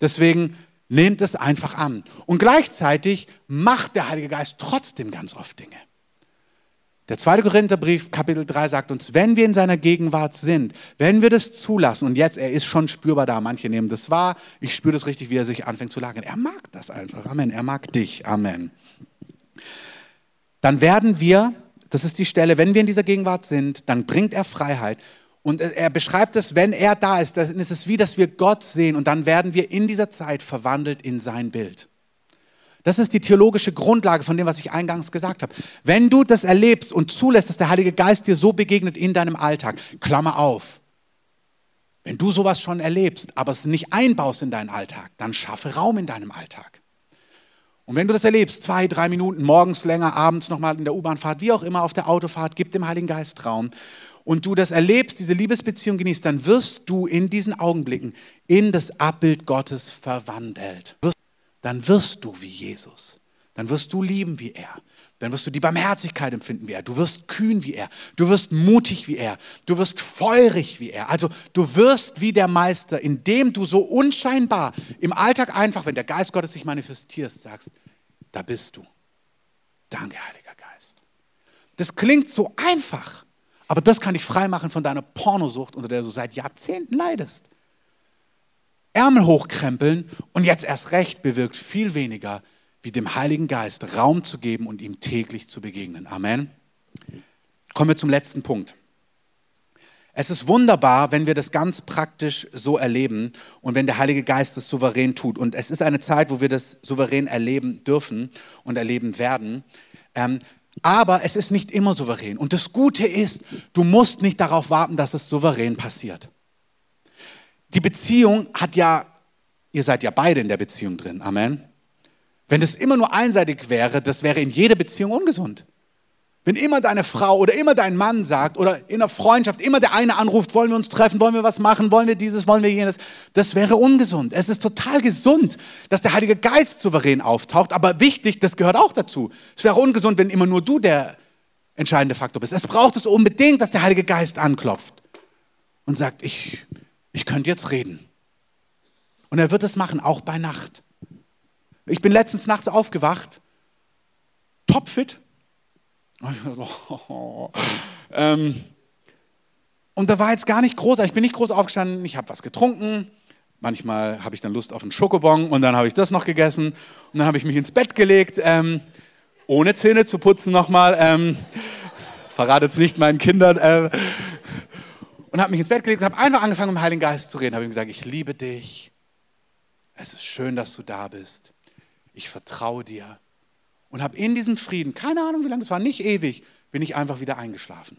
Speaker 1: Deswegen nehmt es einfach an. Und gleichzeitig macht der Heilige Geist trotzdem ganz oft Dinge. Der zweite Korintherbrief, Kapitel 3, sagt uns, wenn wir in seiner Gegenwart sind, wenn wir das zulassen, und jetzt, er ist schon spürbar da, manche nehmen das wahr, ich spüre das richtig, wie er sich anfängt zu lagern. Er mag das einfach. Amen. Er mag dich. Amen. Dann werden wir das ist die Stelle, wenn wir in dieser Gegenwart sind, dann bringt er Freiheit. Und er beschreibt es, wenn er da ist, dann ist es wie, dass wir Gott sehen und dann werden wir in dieser Zeit verwandelt in sein Bild. Das ist die theologische Grundlage von dem, was ich eingangs gesagt habe. Wenn du das erlebst und zulässt, dass der Heilige Geist dir so begegnet in deinem Alltag, Klammer auf. Wenn du sowas schon erlebst, aber es nicht einbaust in deinen Alltag, dann schaffe Raum in deinem Alltag. Und wenn du das erlebst, zwei, drei Minuten, morgens länger, abends nochmal in der U-Bahnfahrt, wie auch immer auf der Autofahrt, gib dem Heiligen Geist Raum und du das erlebst, diese Liebesbeziehung genießt, dann wirst du in diesen Augenblicken in das Abbild Gottes verwandelt. Dann wirst du wie Jesus. Dann wirst du lieben wie er. Dann wirst du die Barmherzigkeit empfinden wie er. Du wirst kühn wie er. Du wirst mutig wie er. Du wirst feurig wie er. Also du wirst wie der Meister, indem du so unscheinbar im Alltag einfach, wenn der Geist Gottes sich manifestiert, sagst, da bist du. Danke, Heiliger Geist. Das klingt so einfach, aber das kann dich freimachen von deiner Pornosucht, unter der du seit Jahrzehnten leidest. Ärmel hochkrempeln und jetzt erst recht bewirkt viel weniger wie dem Heiligen Geist Raum zu geben und ihm täglich zu begegnen. Amen. Kommen wir zum letzten Punkt. Es ist wunderbar, wenn wir das ganz praktisch so erleben und wenn der Heilige Geist das souverän tut. Und es ist eine Zeit, wo wir das souverän erleben dürfen und erleben werden. Ähm, aber es ist nicht immer souverän. Und das Gute ist, du musst nicht darauf warten, dass es souverän passiert. Die Beziehung hat ja, ihr seid ja beide in der Beziehung drin. Amen. Wenn es immer nur einseitig wäre, das wäre in jeder Beziehung ungesund. Wenn immer deine Frau oder immer dein Mann sagt oder in einer Freundschaft immer der eine anruft, wollen wir uns treffen, wollen wir was machen, wollen wir dieses, wollen wir jenes, das wäre ungesund. Es ist total gesund, dass der Heilige Geist souverän auftaucht, aber wichtig, das gehört auch dazu. Es wäre ungesund, wenn immer nur du der entscheidende Faktor bist. Es braucht es unbedingt, dass der Heilige Geist anklopft und sagt, ich, ich könnte jetzt reden. Und er wird es machen, auch bei Nacht. Ich bin letztens nachts aufgewacht, topfit. [LAUGHS] ähm, und da war jetzt gar nicht groß, ich bin nicht groß aufgestanden, ich habe was getrunken. Manchmal habe ich dann Lust auf einen Schokobon und dann habe ich das noch gegessen und dann habe ich mich ins Bett gelegt, ähm, ohne Zähne zu putzen nochmal. Ähm, verrate jetzt nicht meinen Kindern. Äh, und habe mich ins Bett gelegt und habe einfach angefangen, mit dem Heiligen Geist zu reden. Habe ihm gesagt, ich liebe dich. Es ist schön, dass du da bist ich vertraue dir. Und habe in diesem Frieden, keine Ahnung wie lange, es war nicht ewig, bin ich einfach wieder eingeschlafen.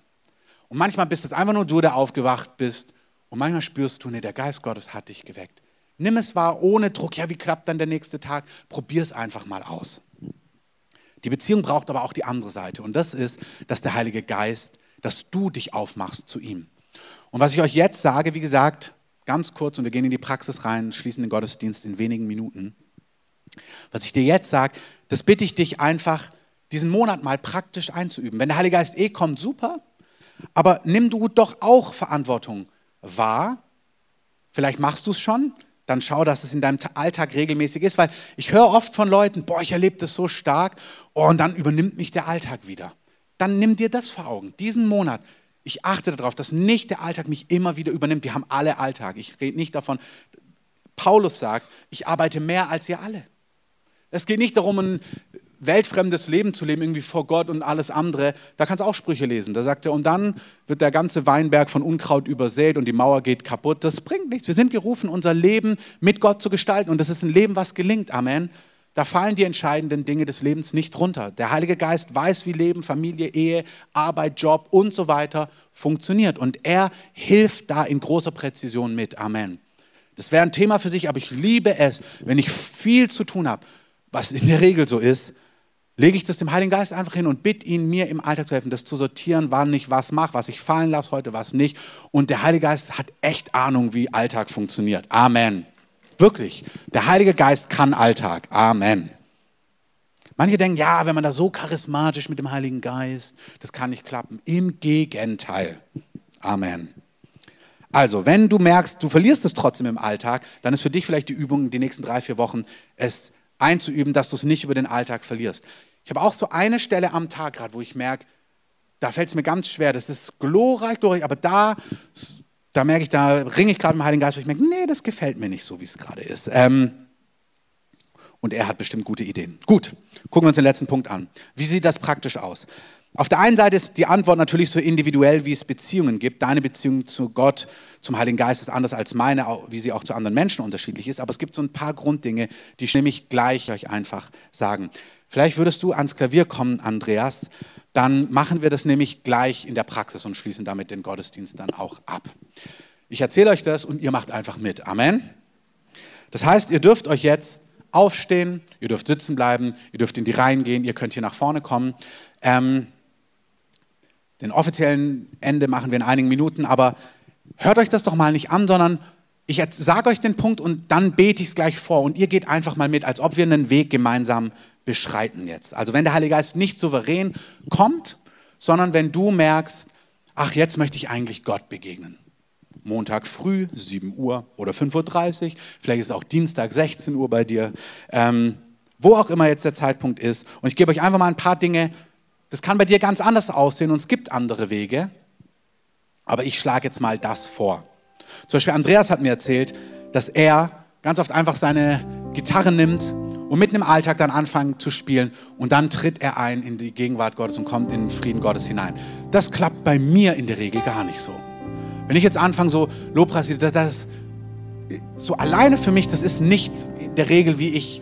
Speaker 1: Und manchmal bist es einfach nur du, der aufgewacht bist. Und manchmal spürst du, nee, der Geist Gottes hat dich geweckt. Nimm es wahr, ohne Druck. Ja, wie klappt dann der nächste Tag? Probier es einfach mal aus. Die Beziehung braucht aber auch die andere Seite. Und das ist, dass der Heilige Geist, dass du dich aufmachst zu ihm. Und was ich euch jetzt sage, wie gesagt, ganz kurz, und wir gehen in die Praxis rein, schließen den Gottesdienst in wenigen Minuten. Was ich dir jetzt sage, das bitte ich dich einfach, diesen Monat mal praktisch einzuüben. Wenn der Heilige Geist eh kommt, super, aber nimm du doch auch Verantwortung wahr. Vielleicht machst du es schon, dann schau, dass es in deinem Alltag regelmäßig ist, weil ich höre oft von Leuten, boah, ich erlebe das so stark oh, und dann übernimmt mich der Alltag wieder. Dann nimm dir das vor Augen, diesen Monat. Ich achte darauf, dass nicht der Alltag mich immer wieder übernimmt. Wir haben alle Alltag. Ich rede nicht davon. Paulus sagt, ich arbeite mehr als ihr alle. Es geht nicht darum, ein weltfremdes Leben zu leben, irgendwie vor Gott und alles andere. Da kannst du auch Sprüche lesen. Da sagt er, und dann wird der ganze Weinberg von Unkraut übersät und die Mauer geht kaputt. Das bringt nichts. Wir sind gerufen, unser Leben mit Gott zu gestalten. Und das ist ein Leben, was gelingt. Amen. Da fallen die entscheidenden Dinge des Lebens nicht runter. Der Heilige Geist weiß, wie Leben, Familie, Ehe, Arbeit, Job und so weiter funktioniert. Und er hilft da in großer Präzision mit. Amen. Das wäre ein Thema für sich, aber ich liebe es, wenn ich viel zu tun habe was in der Regel so ist, lege ich das dem Heiligen Geist einfach hin und bitte ihn, mir im Alltag zu helfen, das zu sortieren, wann ich was mache, was ich fallen lasse heute, was nicht. Und der Heilige Geist hat echt Ahnung, wie Alltag funktioniert. Amen. Wirklich. Der Heilige Geist kann Alltag. Amen. Manche denken, ja, wenn man da so charismatisch mit dem Heiligen Geist, das kann nicht klappen. Im Gegenteil. Amen. Also, wenn du merkst, du verlierst es trotzdem im Alltag, dann ist für dich vielleicht die Übung die nächsten drei, vier Wochen, es einzuüben, dass du es nicht über den Alltag verlierst. Ich habe auch so eine Stelle am Tag gerade, wo ich merke, da fällt es mir ganz schwer. Das ist glorreich, glorreich, aber da, da merke ich, da ringe ich gerade dem Heiligen Geist, wo ich merke, nee, das gefällt mir nicht so, wie es gerade ist. Ähm, und er hat bestimmt gute Ideen. Gut, gucken wir uns den letzten Punkt an. Wie sieht das praktisch aus? Auf der einen Seite ist die Antwort natürlich so individuell, wie es Beziehungen gibt. Deine Beziehung zu Gott, zum Heiligen Geist ist anders als meine, wie sie auch zu anderen Menschen unterschiedlich ist. Aber es gibt so ein paar Grunddinge, die ich nämlich gleich euch einfach sagen. Vielleicht würdest du ans Klavier kommen, Andreas. Dann machen wir das nämlich gleich in der Praxis und schließen damit den Gottesdienst dann auch ab. Ich erzähle euch das und ihr macht einfach mit. Amen. Das heißt, ihr dürft euch jetzt aufstehen, ihr dürft sitzen bleiben, ihr dürft in die Reihen gehen, ihr könnt hier nach vorne kommen. Ähm, den offiziellen Ende machen wir in einigen Minuten, aber hört euch das doch mal nicht an, sondern ich sage euch den Punkt und dann bete ich es gleich vor und ihr geht einfach mal mit, als ob wir einen Weg gemeinsam beschreiten jetzt. Also wenn der Heilige Geist nicht souverän kommt, sondern wenn du merkst, ach, jetzt möchte ich eigentlich Gott begegnen. Montag früh, 7 Uhr oder 5.30 Uhr, vielleicht ist es auch Dienstag 16 Uhr bei dir, ähm, wo auch immer jetzt der Zeitpunkt ist. Und ich gebe euch einfach mal ein paar Dinge, das kann bei dir ganz anders aussehen und es gibt andere Wege, aber ich schlage jetzt mal das vor. Zum Beispiel Andreas hat mir erzählt, dass er ganz oft einfach seine Gitarre nimmt und mitten im Alltag dann anfangen zu spielen und dann tritt er ein in die Gegenwart Gottes und kommt in den Frieden Gottes hinein. Das klappt bei mir in der Regel gar nicht so. Wenn ich jetzt anfange, so Lobpreis, das, das, so alleine für mich, das ist nicht in der Regel, wie ich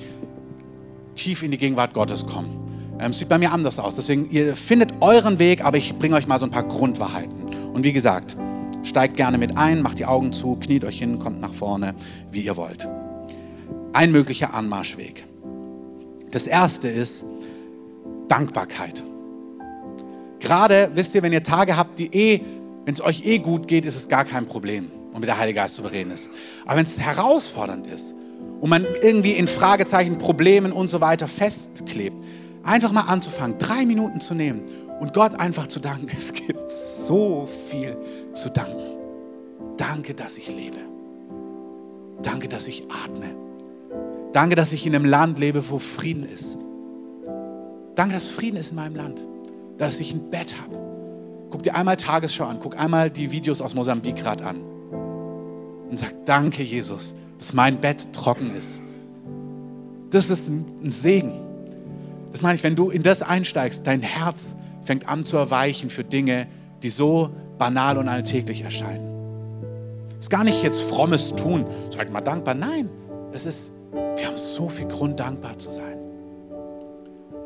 Speaker 1: tief in die Gegenwart Gottes komme. Ähm, es sieht bei mir anders aus. Deswegen, ihr findet euren Weg, aber ich bringe euch mal so ein paar Grundwahrheiten. Und wie gesagt, steigt gerne mit ein, macht die Augen zu, kniet euch hin, kommt nach vorne, wie ihr wollt. Ein möglicher Anmarschweg. Das erste ist Dankbarkeit. Gerade, wisst ihr, wenn ihr Tage habt, die eh wenn es euch eh gut geht, ist es gar kein Problem und wie der Heilige Geist souverän ist. Aber wenn es herausfordernd ist und man irgendwie in Fragezeichen, Problemen und so weiter festklebt, einfach mal anzufangen, drei Minuten zu nehmen und Gott einfach zu danken. [LAUGHS] Es gibt so viel zu danken. Danke, dass ich lebe. Danke, dass ich atme. Danke, dass ich in einem Land lebe, wo Frieden ist. Danke, dass Frieden ist in meinem Land. Dass ich ein Bett habe Guck dir einmal Tagesschau an, guck einmal die Videos aus Mosambik gerade an und sag, danke Jesus, dass mein Bett trocken ist. Das ist ein Segen. Das meine ich, wenn du in das einsteigst, dein Herz fängt an zu erweichen für Dinge, die so banal und alltäglich erscheinen. Es ist gar nicht jetzt frommes Tun, sag mal dankbar. Nein, es ist, wir haben so viel Grund, dankbar zu sein.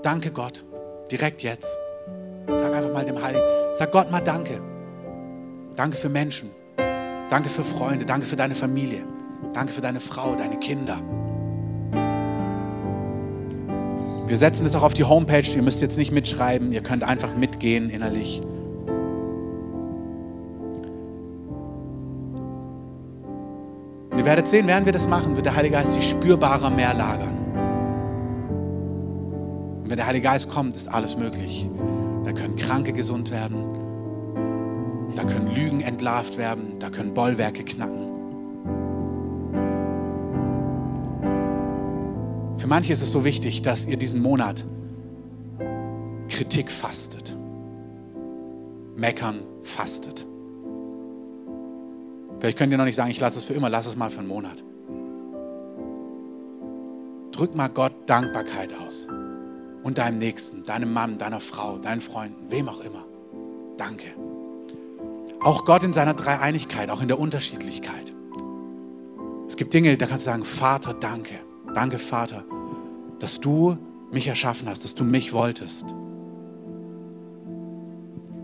Speaker 1: Danke Gott, direkt jetzt. Sag einfach mal dem Heiligen, sag Gott mal Danke. Danke für Menschen. Danke für Freunde. Danke für deine Familie. Danke für deine Frau, deine Kinder. Wir setzen es auch auf die Homepage. Ihr müsst jetzt nicht mitschreiben. Ihr könnt einfach mitgehen innerlich. Und ihr werdet sehen, während wir das machen, wird der Heilige Geist sich spürbarer mehr lagern. Und wenn der Heilige Geist kommt, ist alles möglich. Da können Kranke gesund werden. Da können Lügen entlarvt werden. Da können Bollwerke knacken. Für manche ist es so wichtig, dass ihr diesen Monat Kritik fastet. Meckern fastet. Vielleicht könnt ihr noch nicht sagen, ich lasse es für immer, lass es mal für einen Monat. Drück mal Gott Dankbarkeit aus und deinem Nächsten, deinem Mann, deiner Frau, deinen Freunden, wem auch immer. Danke. Auch Gott in seiner Dreieinigkeit, auch in der Unterschiedlichkeit. Es gibt Dinge, da kannst du sagen, Vater, danke. Danke, Vater, dass du mich erschaffen hast, dass du mich wolltest.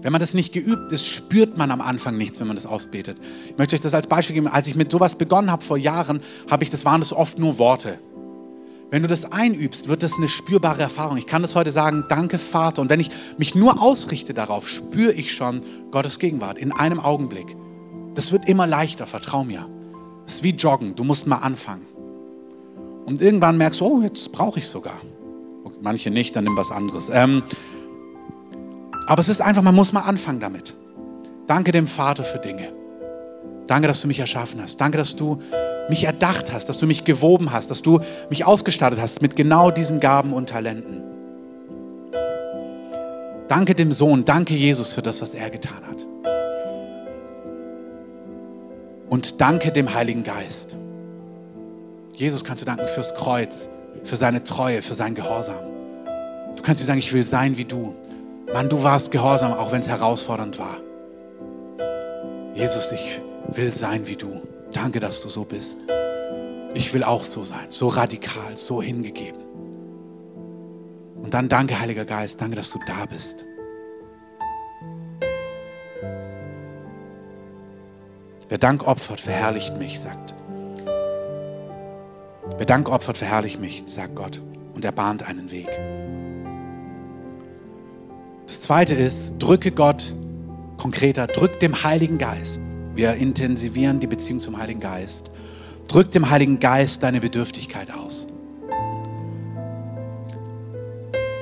Speaker 1: Wenn man das nicht geübt ist, spürt man am Anfang nichts, wenn man das ausbetet. Ich möchte euch das als Beispiel geben. Als ich mit sowas begonnen habe vor Jahren, habe ich, das waren das oft nur Worte. Wenn du das einübst, wird das eine spürbare Erfahrung. Ich kann das heute sagen, danke Vater. Und wenn ich mich nur ausrichte darauf, spüre ich schon Gottes Gegenwart in einem Augenblick. Das wird immer leichter, vertrau mir. Es ist wie Joggen, du musst mal anfangen. Und irgendwann merkst du, oh, jetzt brauche ich sogar. Manche nicht, dann nimm was anderes. Ähm, aber es ist einfach, man muss mal anfangen damit. Danke dem Vater für Dinge. Danke, dass du mich erschaffen hast. Danke, dass du mich erdacht hast, dass du mich gewoben hast, dass du mich ausgestattet hast mit genau diesen Gaben und Talenten. Danke dem Sohn, danke Jesus für das, was er getan hat. Und danke dem Heiligen Geist. Jesus kannst du danken fürs Kreuz, für seine Treue, für sein Gehorsam. Du kannst ihm sagen, ich will sein wie du. Mann, du warst gehorsam, auch wenn es herausfordernd war. Jesus, ich will sein wie du. Danke, dass du so bist. Ich will auch so sein, so radikal, so hingegeben. Und dann danke, Heiliger Geist, danke, dass du da bist. Wer Dank opfert, verherrlicht mich, sagt. Wer Dank opfert, verherrlicht mich, sagt Gott. Und er bahnt einen Weg. Das zweite ist, drücke Gott konkreter, drück dem Heiligen Geist. Wir intensivieren die Beziehung zum Heiligen Geist. Drück dem Heiligen Geist deine Bedürftigkeit aus.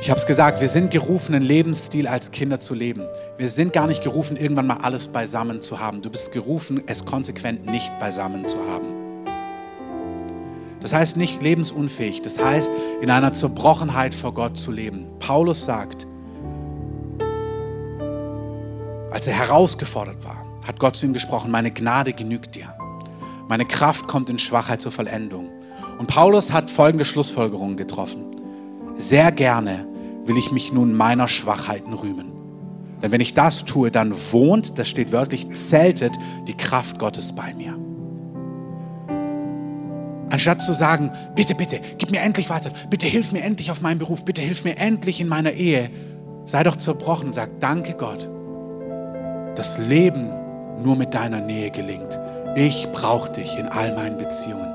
Speaker 1: Ich habe es gesagt, wir sind gerufen, einen Lebensstil als Kinder zu leben. Wir sind gar nicht gerufen, irgendwann mal alles beisammen zu haben. Du bist gerufen, es konsequent nicht beisammen zu haben. Das heißt nicht lebensunfähig, das heißt in einer Zerbrochenheit vor Gott zu leben. Paulus sagt, als er herausgefordert war, hat Gott zu ihm gesprochen, meine Gnade genügt dir. Meine Kraft kommt in Schwachheit zur Vollendung. Und Paulus hat folgende Schlussfolgerungen getroffen. Sehr gerne will ich mich nun meiner Schwachheiten rühmen. Denn wenn ich das tue, dann wohnt, das steht wörtlich, zeltet die Kraft Gottes bei mir. Anstatt zu sagen, bitte, bitte, gib mir endlich weiter, bitte hilf mir endlich auf meinem Beruf, bitte hilf mir endlich in meiner Ehe, sei doch zerbrochen und sag, danke Gott, das Leben nur mit deiner Nähe gelingt. Ich brauche dich in all meinen Beziehungen.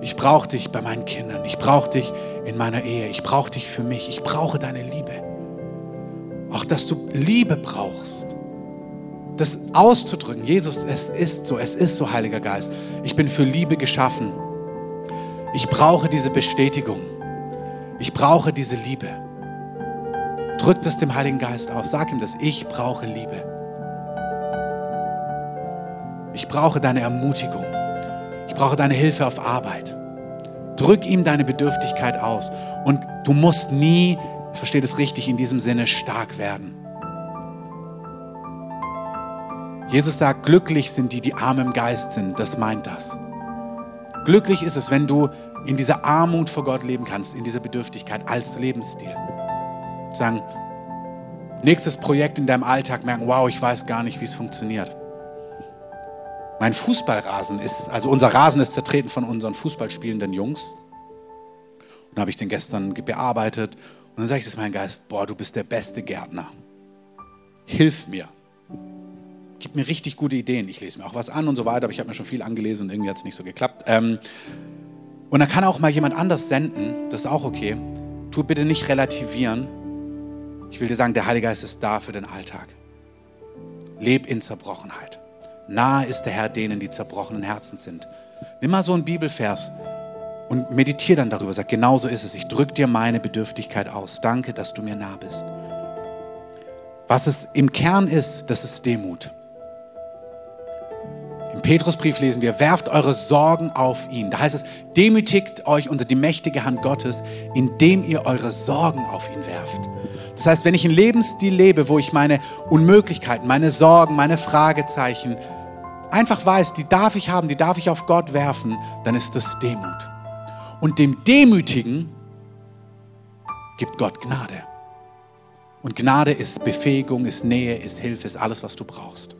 Speaker 1: Ich brauche dich bei meinen Kindern. Ich brauche dich in meiner Ehe. Ich brauche dich für mich. Ich brauche deine Liebe. Auch dass du Liebe brauchst. Das auszudrücken. Jesus, es ist so. Es ist so, Heiliger Geist. Ich bin für Liebe geschaffen. Ich brauche diese Bestätigung. Ich brauche diese Liebe. Drück das dem Heiligen Geist aus. Sag ihm das. Ich brauche Liebe. Ich brauche deine Ermutigung. Ich brauche deine Hilfe auf Arbeit. Drück ihm deine Bedürftigkeit aus. Und du musst nie, verstehe das richtig, in diesem Sinne stark werden. Jesus sagt, glücklich sind die, die arm im Geist sind. Das meint das. Glücklich ist es, wenn du in dieser Armut vor Gott leben kannst, in dieser Bedürftigkeit als Lebensstil. Sagen, nächstes Projekt in deinem Alltag merken, wow, ich weiß gar nicht, wie es funktioniert. Mein Fußballrasen ist, also unser Rasen ist zertreten von unseren Fußballspielenden Jungs. Und habe ich den gestern bearbeitet. Und dann sage ich das meinem Geist, boah, du bist der beste Gärtner. Hilf mir. Gib mir richtig gute Ideen. Ich lese mir auch was an und so weiter, aber ich habe mir schon viel angelesen und irgendwie hat es nicht so geklappt. Ähm, und dann kann auch mal jemand anders senden, das ist auch okay. Tu bitte nicht relativieren. Ich will dir sagen, der Heilige Geist ist da für den Alltag. Leb in Zerbrochenheit. Nahe ist der Herr denen, die zerbrochenen Herzen sind. Nimm mal so einen Bibelvers und meditiere dann darüber. Sag, genau so ist es. Ich drücke dir meine Bedürftigkeit aus. Danke, dass du mir nah bist. Was es im Kern ist, das ist Demut. Petrusbrief lesen wir, werft eure Sorgen auf ihn. Da heißt es, demütigt euch unter die mächtige Hand Gottes, indem ihr eure Sorgen auf ihn werft. Das heißt, wenn ich einen Lebensstil lebe, wo ich meine Unmöglichkeiten, meine Sorgen, meine Fragezeichen einfach weiß, die darf ich haben, die darf ich auf Gott werfen, dann ist das Demut. Und dem Demütigen gibt Gott Gnade. Und Gnade ist Befähigung, ist Nähe, ist Hilfe, ist alles, was du brauchst.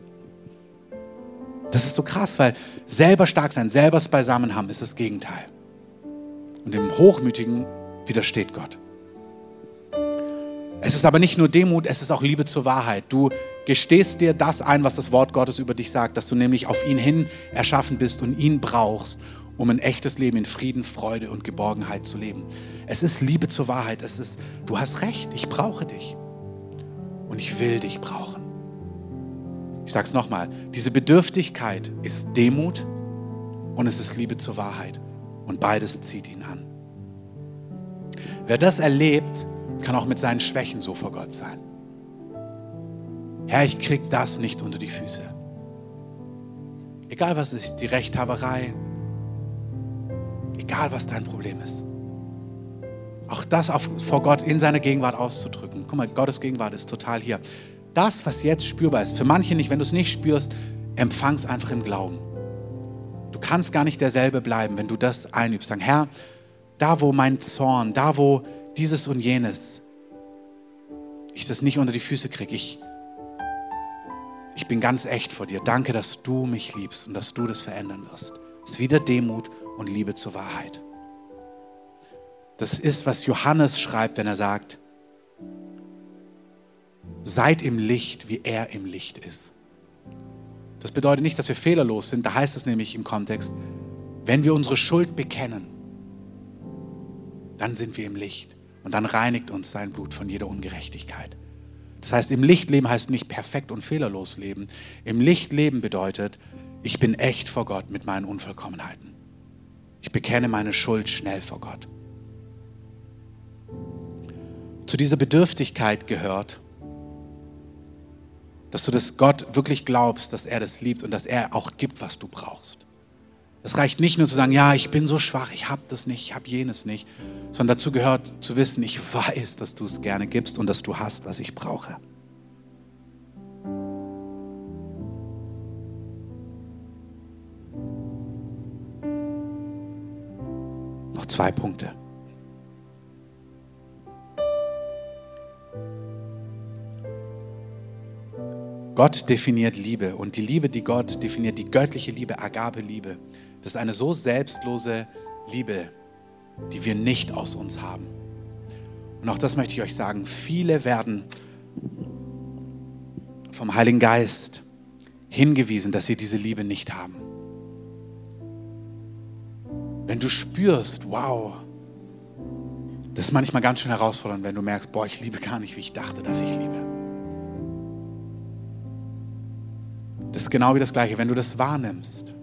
Speaker 1: Das ist so krass, weil selber stark sein, selber es beisammen haben, ist das Gegenteil. Und dem Hochmütigen widersteht Gott. Es ist aber nicht nur Demut, es ist auch Liebe zur Wahrheit. Du gestehst dir das ein, was das Wort Gottes über dich sagt, dass du nämlich auf ihn hin erschaffen bist und ihn brauchst, um ein echtes Leben in Frieden, Freude und Geborgenheit zu leben. Es ist Liebe zur Wahrheit. Es ist, du hast recht, ich brauche dich. Und ich will dich brauchen. Ich sage es nochmal, diese Bedürftigkeit ist Demut und es ist Liebe zur Wahrheit. Und beides zieht ihn an. Wer das erlebt, kann auch mit seinen Schwächen so vor Gott sein. Herr, ich krieg das nicht unter die Füße. Egal was ist, die Rechthaberei, egal was dein Problem ist. Auch das auf, vor Gott in seiner Gegenwart auszudrücken. Guck mal, Gottes Gegenwart ist total hier. Das, was jetzt spürbar ist, für manche nicht, wenn du es nicht spürst, empfang es einfach im Glauben. Du kannst gar nicht derselbe bleiben, wenn du das einübst. Sagen, Herr, da wo mein Zorn, da wo dieses und jenes, ich das nicht unter die Füße kriege. Ich, ich bin ganz echt vor dir. Danke, dass du mich liebst und dass du das verändern wirst. Es ist wieder Demut und Liebe zur Wahrheit. Das ist, was Johannes schreibt, wenn er sagt, seid im Licht, wie er im Licht ist. Das bedeutet nicht, dass wir fehlerlos sind. Da heißt es nämlich im Kontext, wenn wir unsere Schuld bekennen, dann sind wir im Licht und dann reinigt uns sein Blut von jeder Ungerechtigkeit. Das heißt, im Licht leben heißt nicht perfekt und fehlerlos leben. Im Licht leben bedeutet, ich bin echt vor Gott mit meinen Unvollkommenheiten. Ich bekenne meine Schuld schnell vor Gott. Zu dieser Bedürftigkeit gehört, dass du das Gott wirklich glaubst, dass er das liebt und dass er auch gibt, was du brauchst. Es reicht nicht nur zu sagen, ja, ich bin so schwach, ich habe das nicht, ich habe jenes nicht, sondern dazu gehört zu wissen, ich [LAUGHS] weiß, dass du es gerne gibst und dass du hast, was ich brauche. Noch zwei Punkte. Gott definiert Liebe und die Liebe, die Gott definiert, die göttliche Liebe, Agape-Liebe, das ist eine so selbstlose Liebe, die wir nicht aus uns haben. Und auch das möchte ich euch sagen. Viele werden vom Heiligen Geist hingewiesen, dass sie diese Liebe nicht haben. Wenn du spürst, wow, das ist manchmal ganz schön herausfordernd, wenn du merkst, boah, ich liebe gar nicht, wie ich dachte, dass ich liebe. Das ist genau wie das Gleiche. Wenn du das wahrnimmst,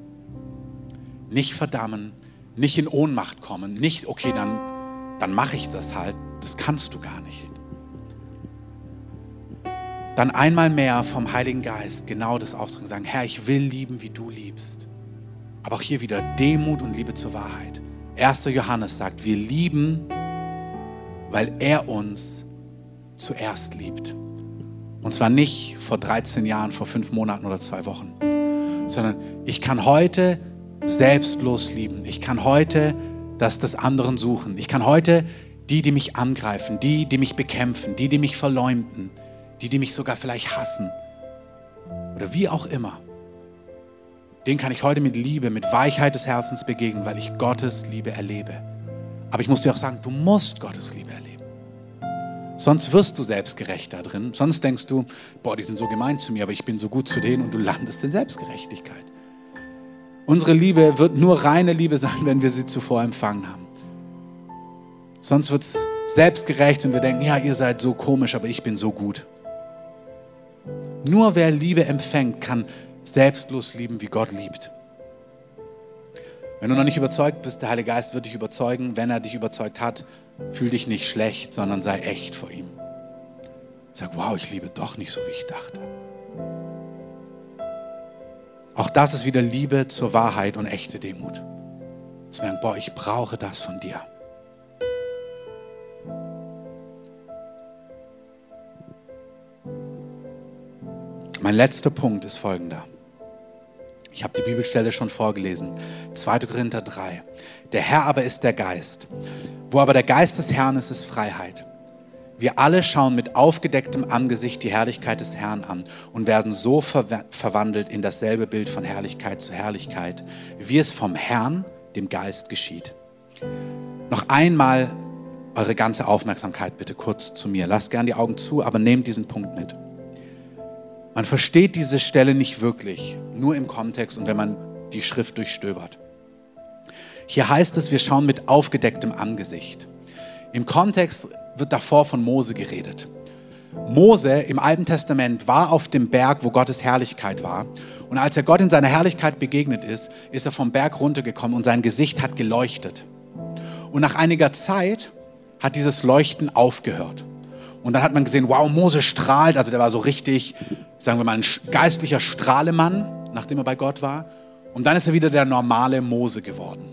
Speaker 1: nicht verdammen, nicht in Ohnmacht kommen, nicht, okay, dann, dann mache ich das halt. Das kannst du gar nicht. Dann einmal mehr vom Heiligen Geist genau das ausdrücken, sagen, Herr, ich will lieben, wie du liebst. Aber auch hier wieder Demut und Liebe zur Wahrheit. 1. Johannes sagt, wir lieben, weil er uns zuerst liebt. Und zwar nicht vor 13 Jahren, vor fünf Monaten oder zwei Wochen, sondern ich kann heute selbstlos lieben. Ich kann heute das des anderen suchen. Ich kann heute die, die mich angreifen, die, die mich bekämpfen, die, die mich verleumden, die, die mich sogar vielleicht hassen oder wie auch immer. Den kann ich heute mit Liebe, mit Weichheit des Herzens begegnen, weil ich Gottes Liebe erlebe. Aber ich muss dir auch sagen, du musst Gottes Liebe erleben. Sonst wirst du selbstgerecht da drin. Sonst denkst du, boah, die sind so gemein zu mir, aber ich bin so gut zu denen und du landest in Selbstgerechtigkeit. Unsere Liebe wird nur reine Liebe sein, wenn wir sie zuvor empfangen haben. Sonst wird es selbstgerecht und wir denken, ja, ihr seid so komisch, aber ich bin so gut. Nur wer Liebe empfängt, kann selbstlos lieben, wie Gott liebt. Wenn du noch nicht überzeugt bist, der Heilige Geist wird dich überzeugen. Wenn er dich überzeugt hat, fühl dich nicht schlecht, sondern sei echt vor ihm. Sag, wow, ich liebe doch nicht so, wie ich dachte. Auch das ist wieder Liebe zur Wahrheit und echte Demut. Zu merken, boah, ich brauche das von dir. Mein letzter Punkt ist folgender. Ich habe die Bibelstelle schon vorgelesen. 2. Korinther 3. Der Herr aber ist der Geist. Wo aber der Geist des Herrn ist, ist Freiheit. Wir alle schauen mit aufgedecktem Angesicht die Herrlichkeit des Herrn an und werden so ver verwandelt in dasselbe Bild von Herrlichkeit zu Herrlichkeit, wie es vom Herrn, dem Geist, geschieht. Noch einmal eure ganze Aufmerksamkeit bitte kurz zu mir. Lasst gern die Augen zu, aber nehmt diesen Punkt mit. Man versteht diese Stelle nicht wirklich, nur im Kontext und wenn man die Schrift durchstöbert. Hier heißt es, wir schauen mit aufgedecktem Angesicht. Im Kontext wird davor von Mose geredet. Mose im Alten Testament war auf dem Berg, wo Gottes Herrlichkeit war. Und als er Gott in seiner Herrlichkeit begegnet ist, ist er vom Berg runtergekommen und sein Gesicht hat geleuchtet. Und nach einiger Zeit hat dieses Leuchten aufgehört. Und dann hat man gesehen, wow, Mose strahlt. Also der war so richtig, sagen wir mal, ein geistlicher Strahlemann, nachdem er bei Gott war. Und dann ist er wieder der normale Mose geworden.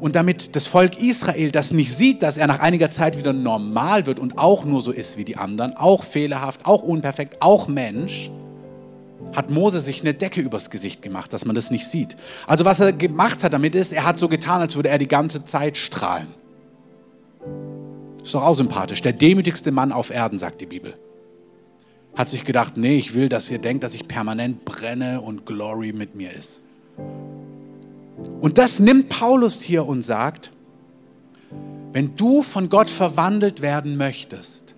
Speaker 1: Und damit das Volk Israel das nicht sieht, dass er nach einiger Zeit wieder normal wird und auch nur so ist wie die anderen, auch fehlerhaft, auch unperfekt, auch Mensch, hat Mose sich eine Decke übers Gesicht gemacht, dass man das nicht sieht. Also was er gemacht hat damit ist, er hat so getan, als würde er die ganze Zeit strahlen. Ist doch auch sympathisch. Der demütigste Mann auf Erden, sagt die Bibel. Hat sich gedacht, nee, ich will, dass ihr denkt, dass ich permanent brenne und Glory mit mir ist. Und das nimmt Paulus hier und sagt, wenn du von Gott verwandelt werden möchtest,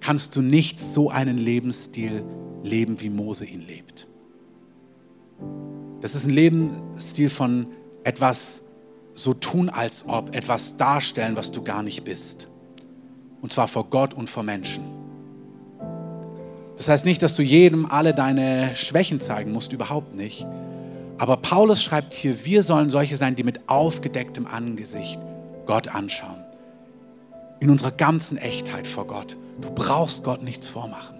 Speaker 1: kannst du nicht so einen Lebensstil leben, wie Mose ihn lebt. Das ist ein Lebensstil von etwas so tun, als ob, etwas darstellen, was du gar nicht bist. Und zwar vor Gott und vor Menschen. Das heißt nicht, dass du jedem alle deine Schwächen zeigen musst, überhaupt nicht. Aber Paulus schreibt hier, wir sollen solche sein, die mit aufgedecktem Angesicht Gott anschauen. In unserer ganzen Echtheit vor Gott. Du brauchst Gott nichts vormachen.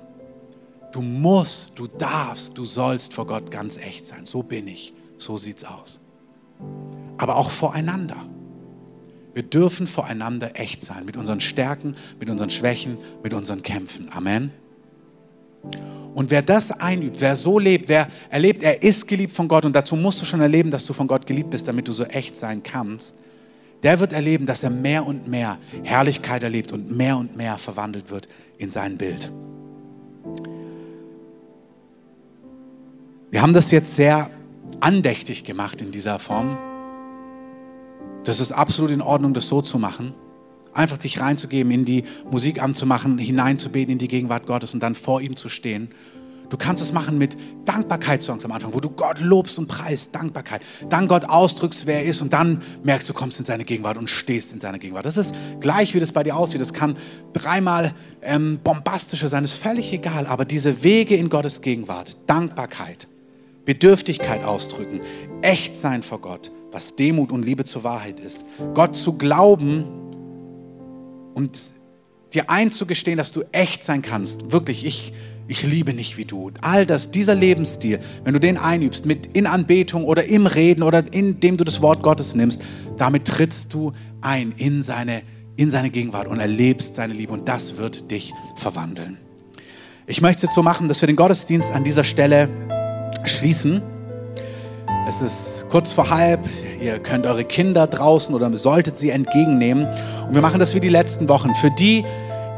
Speaker 1: Du musst, du darfst, du sollst vor Gott ganz echt sein. So bin ich. So sieht's aus. Aber auch voreinander. Wir dürfen voreinander echt sein, mit unseren Stärken, mit unseren Schwächen, mit unseren Kämpfen. Amen. Und wer das einübt, wer so lebt, wer erlebt, er ist geliebt von Gott und dazu musst du schon erleben, dass du von Gott geliebt bist, damit du so echt sein kannst, der wird erleben, dass er mehr und mehr Herrlichkeit erlebt und mehr und mehr verwandelt wird in sein Bild. Wir haben das jetzt sehr andächtig gemacht in dieser Form. Das ist absolut in Ordnung, das so zu machen. Einfach dich reinzugeben, in die Musik anzumachen, hineinzubeten in die Gegenwart Gottes und dann vor ihm zu stehen. Du kannst es machen mit Dankbarkeitssongs am Anfang, wo du Gott lobst und preist, Dankbarkeit. Dann Gott ausdrückst, wer er ist und dann merkst du, kommst in seine Gegenwart und stehst in seiner Gegenwart. Das ist gleich, wie das bei dir aussieht. Das kann dreimal ähm, bombastischer sein, ist völlig egal. Aber diese Wege in Gottes Gegenwart, Dankbarkeit, Bedürftigkeit ausdrücken, echt sein vor Gott, was Demut und Liebe zur Wahrheit ist. Gott zu glauben und dir einzugestehen, dass du echt sein kannst. Wirklich, ich, ich liebe nicht wie du. All das, dieser Lebensstil, wenn du den einübst, mit in Anbetung oder im Reden oder indem du das Wort Gottes nimmst, damit trittst du ein in seine, in seine Gegenwart und erlebst seine Liebe und das wird dich verwandeln. Ich möchte es jetzt so machen, dass wir den Gottesdienst an dieser Stelle schließen. Es ist kurz vor halb. Ihr könnt eure Kinder draußen oder solltet sie entgegennehmen. Und wir machen das wie die letzten Wochen. Für die,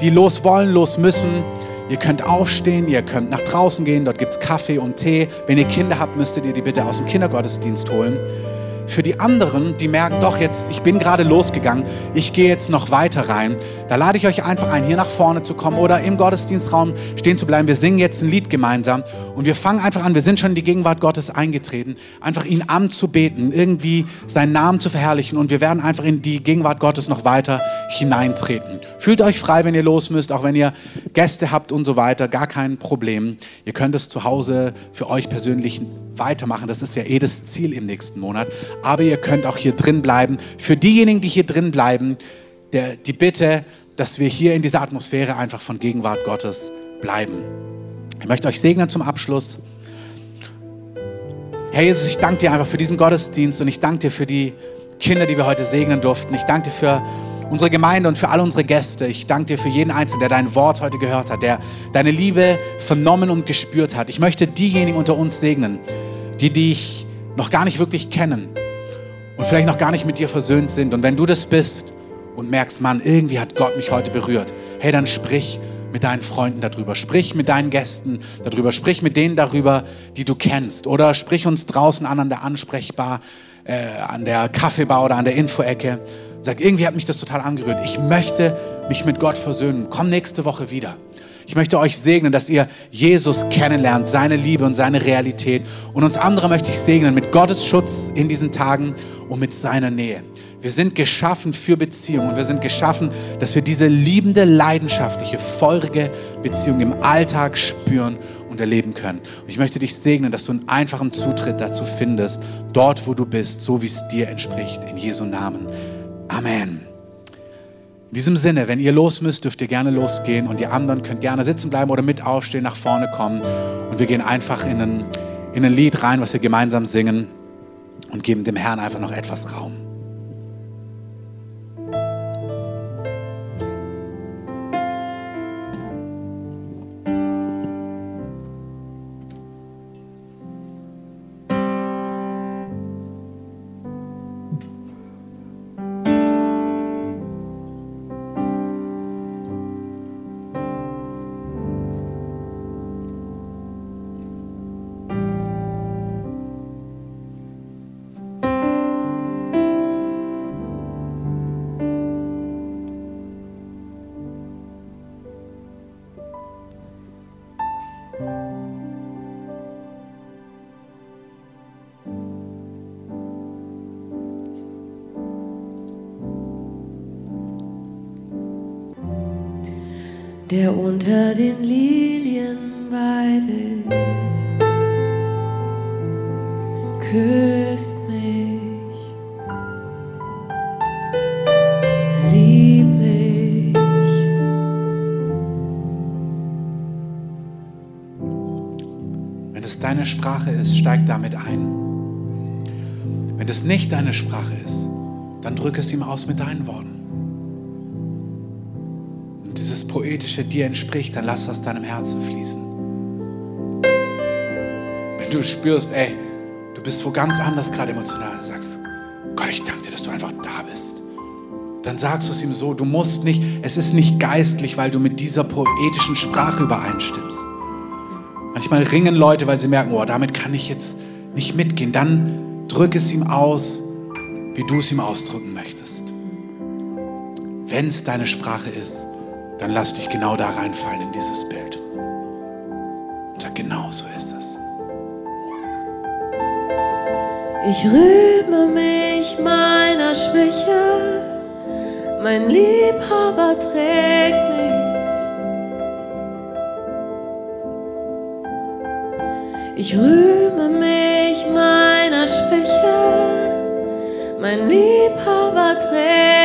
Speaker 1: die los wollen, los müssen, ihr könnt aufstehen, ihr könnt nach draußen gehen. Dort gibt es Kaffee und Tee. Wenn ihr Kinder habt, müsstet ihr die bitte aus dem Kindergottesdienst holen. Für die anderen, die merken, doch jetzt, ich bin gerade losgegangen, ich gehe jetzt noch weiter rein, da lade ich euch einfach ein, hier nach vorne zu kommen oder im Gottesdienstraum stehen zu bleiben. Wir singen jetzt ein Lied gemeinsam und wir fangen einfach an, wir sind schon in die Gegenwart Gottes eingetreten, einfach ihn anzubeten, irgendwie seinen Namen zu verherrlichen und wir werden einfach in die Gegenwart Gottes noch weiter hineintreten. Fühlt euch frei, wenn ihr los müsst, auch wenn ihr Gäste habt und so weiter, gar kein Problem. Ihr könnt es zu Hause für euch persönlich weitermachen. Das ist ja eh das Ziel im nächsten Monat. Aber ihr könnt auch hier drin bleiben. Für diejenigen, die hier drin bleiben, der, die Bitte, dass wir hier in dieser Atmosphäre einfach von Gegenwart Gottes bleiben. Ich möchte euch segnen zum Abschluss. Herr Jesus, ich danke dir einfach für diesen Gottesdienst und ich danke dir für die Kinder, die wir heute segnen durften. Ich danke dir für unsere Gemeinde und für all unsere Gäste. Ich danke dir für jeden Einzelnen, der dein Wort heute gehört hat, der deine Liebe vernommen und gespürt hat. Ich möchte diejenigen unter uns segnen, die dich noch gar nicht wirklich kennen und vielleicht noch gar nicht mit dir versöhnt sind. Und wenn du das bist und merkst, Mann, irgendwie hat Gott mich heute berührt, hey, dann sprich mit deinen Freunden darüber, sprich mit deinen Gästen darüber, sprich mit denen darüber, die du kennst oder sprich uns draußen an an der Ansprechbar, äh, an der Kaffeebar oder an der Infoecke Sag, irgendwie hat mich das total angerührt. Ich möchte mich mit Gott versöhnen. Komm nächste Woche wieder. Ich möchte euch segnen, dass ihr Jesus kennenlernt, seine Liebe und seine Realität. Und uns andere möchte ich segnen mit Gottes Schutz in diesen Tagen und mit seiner Nähe. Wir sind geschaffen für Beziehung und wir sind geschaffen, dass wir diese liebende, leidenschaftliche, feurige Beziehung im Alltag spüren und erleben können. Und ich möchte dich segnen, dass du einen einfachen Zutritt dazu findest, dort, wo du bist, so wie es dir entspricht, in Jesu Namen. Amen. In diesem Sinne, wenn ihr los müsst, dürft ihr gerne losgehen und die anderen könnt gerne sitzen bleiben oder mit aufstehen, nach vorne kommen. Und wir gehen einfach in ein, in ein Lied rein, was wir gemeinsam singen und geben dem Herrn einfach noch etwas Raum.
Speaker 2: Der unter den Lilien weidet, küsst mich lieblich.
Speaker 1: Wenn es deine Sprache ist, steig damit ein. Wenn es nicht deine Sprache ist, dann drück es ihm aus mit deinen Worten. Poetische dir entspricht, dann lass das deinem Herzen fließen. Wenn du spürst, ey, du bist wo ganz anders gerade emotional, sagst, Gott, ich danke dir, dass du einfach da bist. Dann sagst du es ihm so, du musst nicht, es ist nicht geistlich, weil du mit dieser poetischen Sprache übereinstimmst. Manchmal ringen Leute, weil sie merken, oh, damit kann ich jetzt nicht mitgehen. Dann drück es ihm aus, wie du es ihm ausdrücken möchtest. Wenn es deine Sprache ist, dann lass dich genau da reinfallen in dieses Bild. Und sag, genau so ist es.
Speaker 2: Ich rühme mich meiner Schwäche, mein Liebhaber trägt mich. Ich rühme mich meiner Schwäche, mein Liebhaber trägt mich.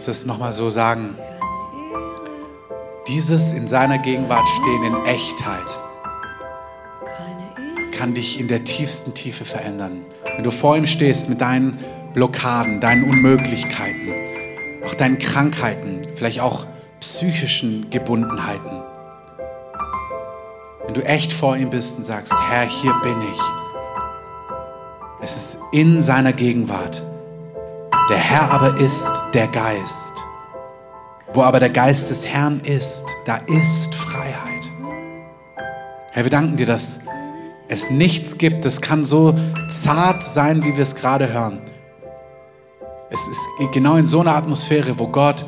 Speaker 1: Möchte es nochmal so sagen. Dieses in seiner Gegenwart stehen in Echtheit kann dich in der tiefsten Tiefe verändern. Wenn du vor ihm stehst mit deinen Blockaden, deinen Unmöglichkeiten, auch deinen Krankheiten, vielleicht auch psychischen Gebundenheiten. Wenn du echt vor ihm bist und sagst, Herr, hier bin ich. Es ist in seiner Gegenwart. Der Herr aber ist der Geist. Wo aber der Geist des Herrn ist, da ist Freiheit. Herr, wir danken dir, dass es nichts gibt, das kann so zart sein, wie wir es gerade hören. Es ist genau in so einer Atmosphäre, wo Gott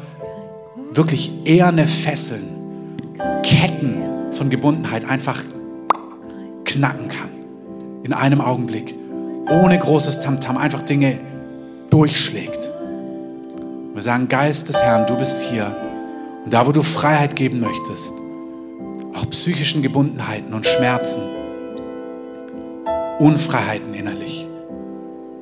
Speaker 1: wirklich eherne Fesseln, Ketten von Gebundenheit einfach knacken kann. In einem Augenblick. Ohne großes Tamtam, einfach Dinge durchschlägt. Wir sagen, Geist des Herrn, du bist hier. Und da, wo du Freiheit geben möchtest, auch psychischen Gebundenheiten und Schmerzen, Unfreiheiten innerlich,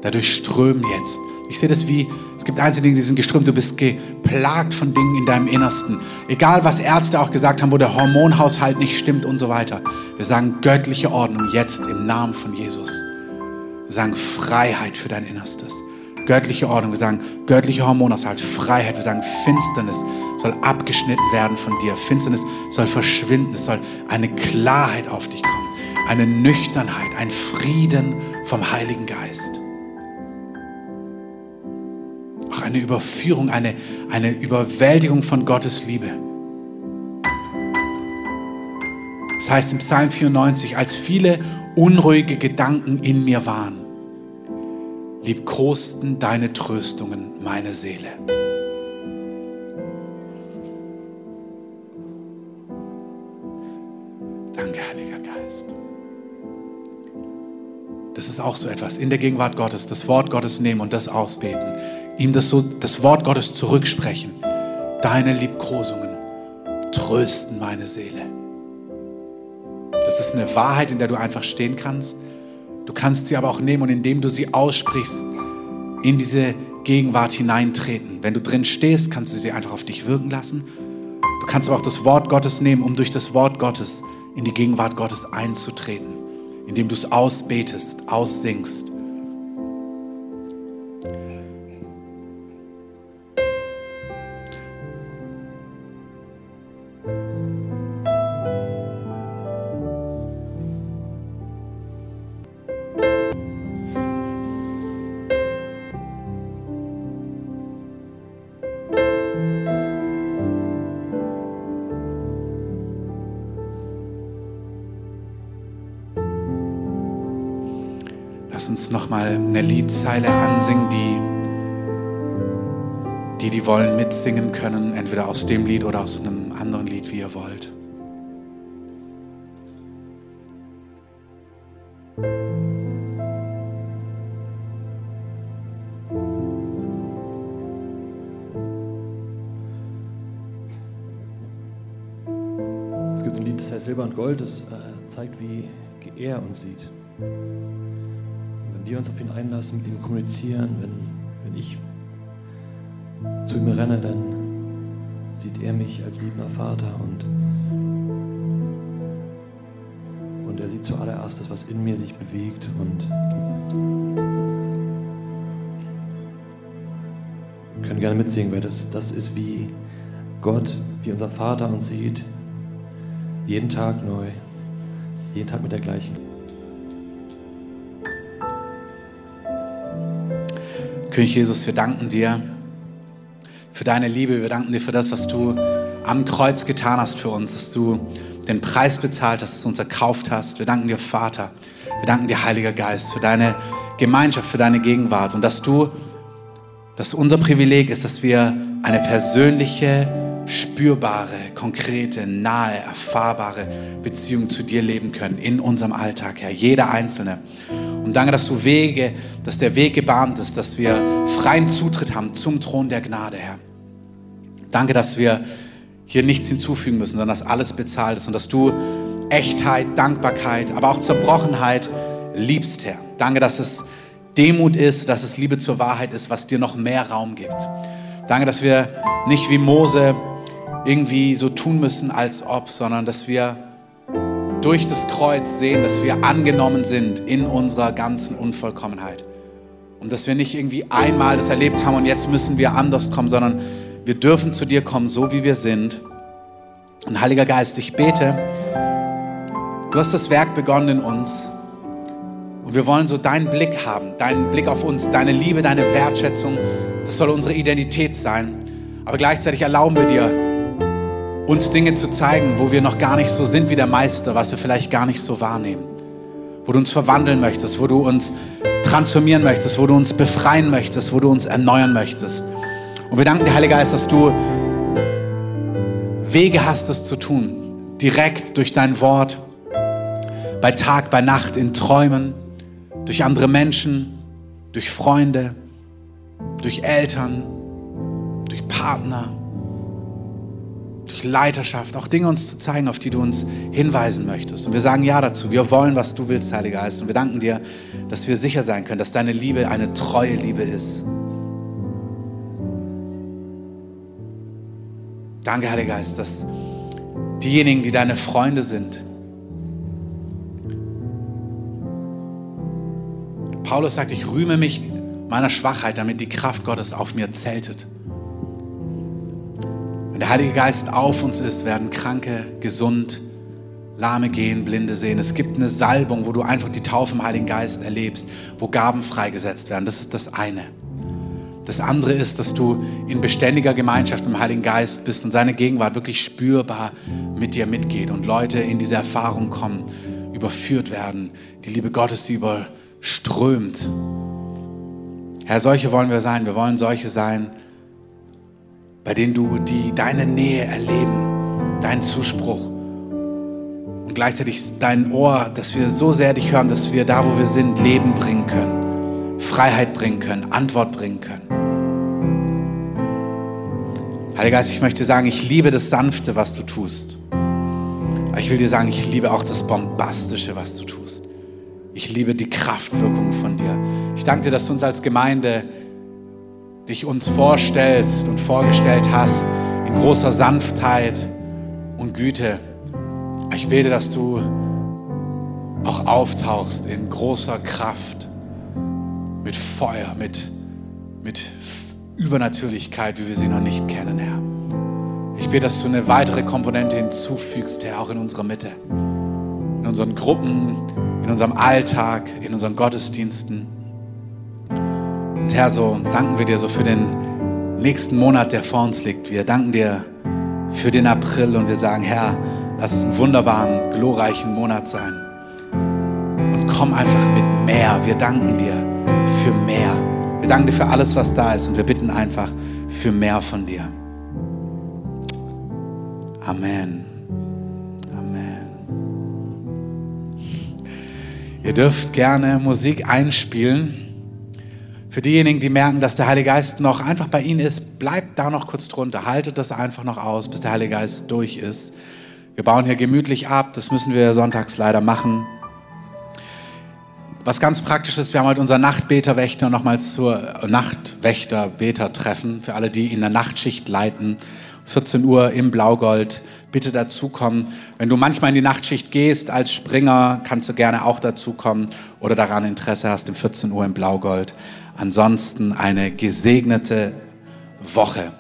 Speaker 1: dadurch strömen jetzt. Ich sehe das wie, es gibt einzelne Dinge, die sind geströmt, du bist geplagt von Dingen in deinem Innersten. Egal, was Ärzte auch gesagt haben, wo der Hormonhaushalt nicht stimmt und so weiter. Wir sagen göttliche Ordnung jetzt im Namen von Jesus. Wir sagen Freiheit für dein Innerstes. Göttliche Ordnung. Wir sagen göttliche Hormonaushalt, Freiheit. Wir sagen Finsternis soll abgeschnitten werden von dir. Finsternis soll verschwinden. Es soll eine Klarheit auf dich kommen. Eine Nüchternheit, ein Frieden vom Heiligen Geist. Auch eine Überführung, eine, eine Überwältigung von Gottes Liebe. Das heißt im Psalm 94, als viele unruhige Gedanken in mir waren, liebkosten deine Tröstungen meine Seele. Danke, Heiliger Geist. Das ist auch so etwas. In der Gegenwart Gottes das Wort Gottes nehmen und das ausbeten. Ihm das, so, das Wort Gottes zurücksprechen. Deine Liebkosungen trösten meine Seele. ist eine Wahrheit, in der du einfach stehen kannst. Du kannst sie aber auch nehmen und indem du sie aussprichst, in diese Gegenwart hineintreten. Wenn du drin stehst, kannst du sie einfach auf dich wirken lassen. Du kannst aber auch das Wort Gottes nehmen, um durch das Wort Gottes in die Gegenwart Gottes einzutreten, indem du es ausbetest, aussingst. Liedzeile ansingen, die, die, die wollen, mitsingen können, entweder aus dem Lied oder aus einem anderen Lied, wie ihr wollt.
Speaker 3: Es gibt so ein Lied, das heißt Silber und Gold, das äh, zeigt, wie er uns sieht. Wir uns auf ihn einlassen, mit ihm kommunizieren, wenn, wenn ich zu ihm renne, dann sieht er mich als liebender Vater und, und er sieht zuallererst das, was in mir sich bewegt und können gerne mitsingen, weil das, das ist wie Gott, wie unser Vater uns sieht, jeden Tag neu, jeden Tag mit der gleichen.
Speaker 1: König Jesus, wir danken dir für deine Liebe. Wir danken dir für das, was du am Kreuz getan hast für uns, dass du den Preis bezahlt hast, dass du uns erkauft hast. Wir danken dir, Vater. Wir danken dir, Heiliger Geist, für deine Gemeinschaft, für deine Gegenwart und dass du, dass unser Privileg ist, dass wir eine persönliche, spürbare, konkrete, nahe, erfahrbare Beziehung zu dir leben können in unserem Alltag, Herr. Jeder Einzelne. Und danke, dass du Wege, dass der Weg gebahnt ist, dass wir freien Zutritt haben zum Thron der Gnade, Herr. Danke, dass wir hier nichts hinzufügen müssen, sondern dass alles bezahlt ist und dass du Echtheit, Dankbarkeit, aber auch Zerbrochenheit liebst, Herr. Danke, dass es Demut ist, dass es Liebe zur Wahrheit ist, was dir noch mehr Raum gibt. Danke, dass wir nicht wie Mose irgendwie so tun müssen, als ob, sondern dass wir durch das Kreuz sehen, dass wir angenommen sind in unserer ganzen Unvollkommenheit. Und dass wir nicht irgendwie einmal das erlebt haben und jetzt müssen wir anders kommen, sondern wir dürfen zu dir kommen, so wie wir sind. Und Heiliger Geist, ich bete, du hast das Werk begonnen in uns. Und wir wollen so deinen Blick haben, deinen Blick auf uns, deine Liebe, deine Wertschätzung. Das soll unsere Identität sein. Aber gleichzeitig erlauben wir dir, uns Dinge zu zeigen, wo wir noch gar nicht so sind wie der Meister, was wir vielleicht gar nicht so wahrnehmen. Wo du uns verwandeln möchtest, wo du uns transformieren möchtest, wo du uns befreien möchtest, wo du uns erneuern möchtest. Und wir danken dir, Heiliger Geist, dass du Wege hast, das zu tun. Direkt durch dein Wort, bei Tag, bei Nacht, in Träumen, durch andere Menschen, durch Freunde, durch Eltern, durch Partner, durch Leiterschaft, auch Dinge uns zu zeigen, auf die du uns hinweisen möchtest. Und wir sagen Ja dazu. Wir wollen, was du willst, Heiliger Geist. Und wir danken dir, dass wir sicher sein können, dass deine Liebe eine treue Liebe ist. Danke, Heiliger Geist, dass diejenigen, die deine Freunde sind, Paulus sagt, ich rühme mich meiner Schwachheit, damit die Kraft Gottes auf mir zeltet. Wenn der Heilige Geist auf uns ist, werden Kranke gesund, Lahme gehen, Blinde sehen. Es gibt eine Salbung, wo du einfach die Taufe im Heiligen Geist erlebst, wo Gaben freigesetzt werden. Das ist das eine. Das andere ist, dass du in beständiger Gemeinschaft mit dem Heiligen Geist bist und seine Gegenwart wirklich spürbar mit dir mitgeht und Leute in diese Erfahrung kommen, überführt werden, die Liebe Gottes, die überströmt. Herr, solche wollen wir sein. Wir wollen solche sein, bei denen du die, deine Nähe erleben, deinen Zuspruch und gleichzeitig dein Ohr, dass wir so sehr dich hören, dass wir da, wo wir sind, Leben bringen können, Freiheit bringen können, Antwort bringen können. Heiliger Geist, ich möchte sagen, ich liebe das Sanfte, was du tust. Aber ich will dir sagen, ich liebe auch das Bombastische, was du tust. Ich liebe die Kraftwirkung von dir. Ich danke dir, dass du uns als Gemeinde dich uns vorstellst und vorgestellt hast in großer Sanftheit und Güte. Ich bete, dass du auch auftauchst in großer Kraft, mit Feuer, mit, mit Übernatürlichkeit, wie wir sie noch nicht kennen, Herr. Ich bete, dass du eine weitere Komponente hinzufügst, Herr, auch in unserer Mitte, in unseren Gruppen, in unserem Alltag, in unseren Gottesdiensten. Und Herr, so danken wir dir so für den nächsten Monat, der vor uns liegt. Wir danken dir für den April und wir sagen, Herr, lass es einen wunderbaren, glorreichen Monat sein. Und komm einfach mit mehr. Wir danken dir für mehr. Wir danken dir für alles, was da ist und wir bitten einfach für mehr von dir. Amen. Amen. Ihr dürft gerne Musik einspielen. Für diejenigen, die merken, dass der Heilige Geist noch einfach bei ihnen ist, bleibt da noch kurz drunter. Haltet das einfach noch aus, bis der Heilige Geist durch ist. Wir bauen hier gemütlich ab. Das müssen wir sonntags leider machen. Was ganz praktisch ist, wir haben heute unser Nachtbeterwächter nochmal zur Nachtwächter-Beter-Treffen für alle, die in der Nachtschicht leiten. 14 Uhr im Blaugold. Bitte dazukommen. Wenn du manchmal in die Nachtschicht gehst als Springer, kannst du gerne auch dazukommen oder daran Interesse hast, um 14 Uhr im Blaugold. Ansonsten eine gesegnete Woche.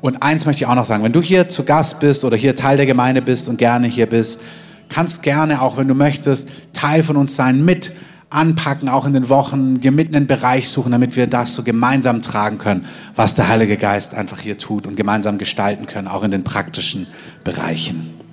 Speaker 1: Und eins möchte ich auch noch sagen, wenn du hier zu Gast bist oder hier Teil der Gemeinde bist und gerne hier bist, kannst gerne auch, wenn du möchtest, Teil von uns sein mit anpacken, auch in den Wochen, dir mitten einen Bereich suchen, damit wir das so gemeinsam tragen können, was der Heilige Geist einfach hier tut und gemeinsam gestalten können, auch in den praktischen Bereichen.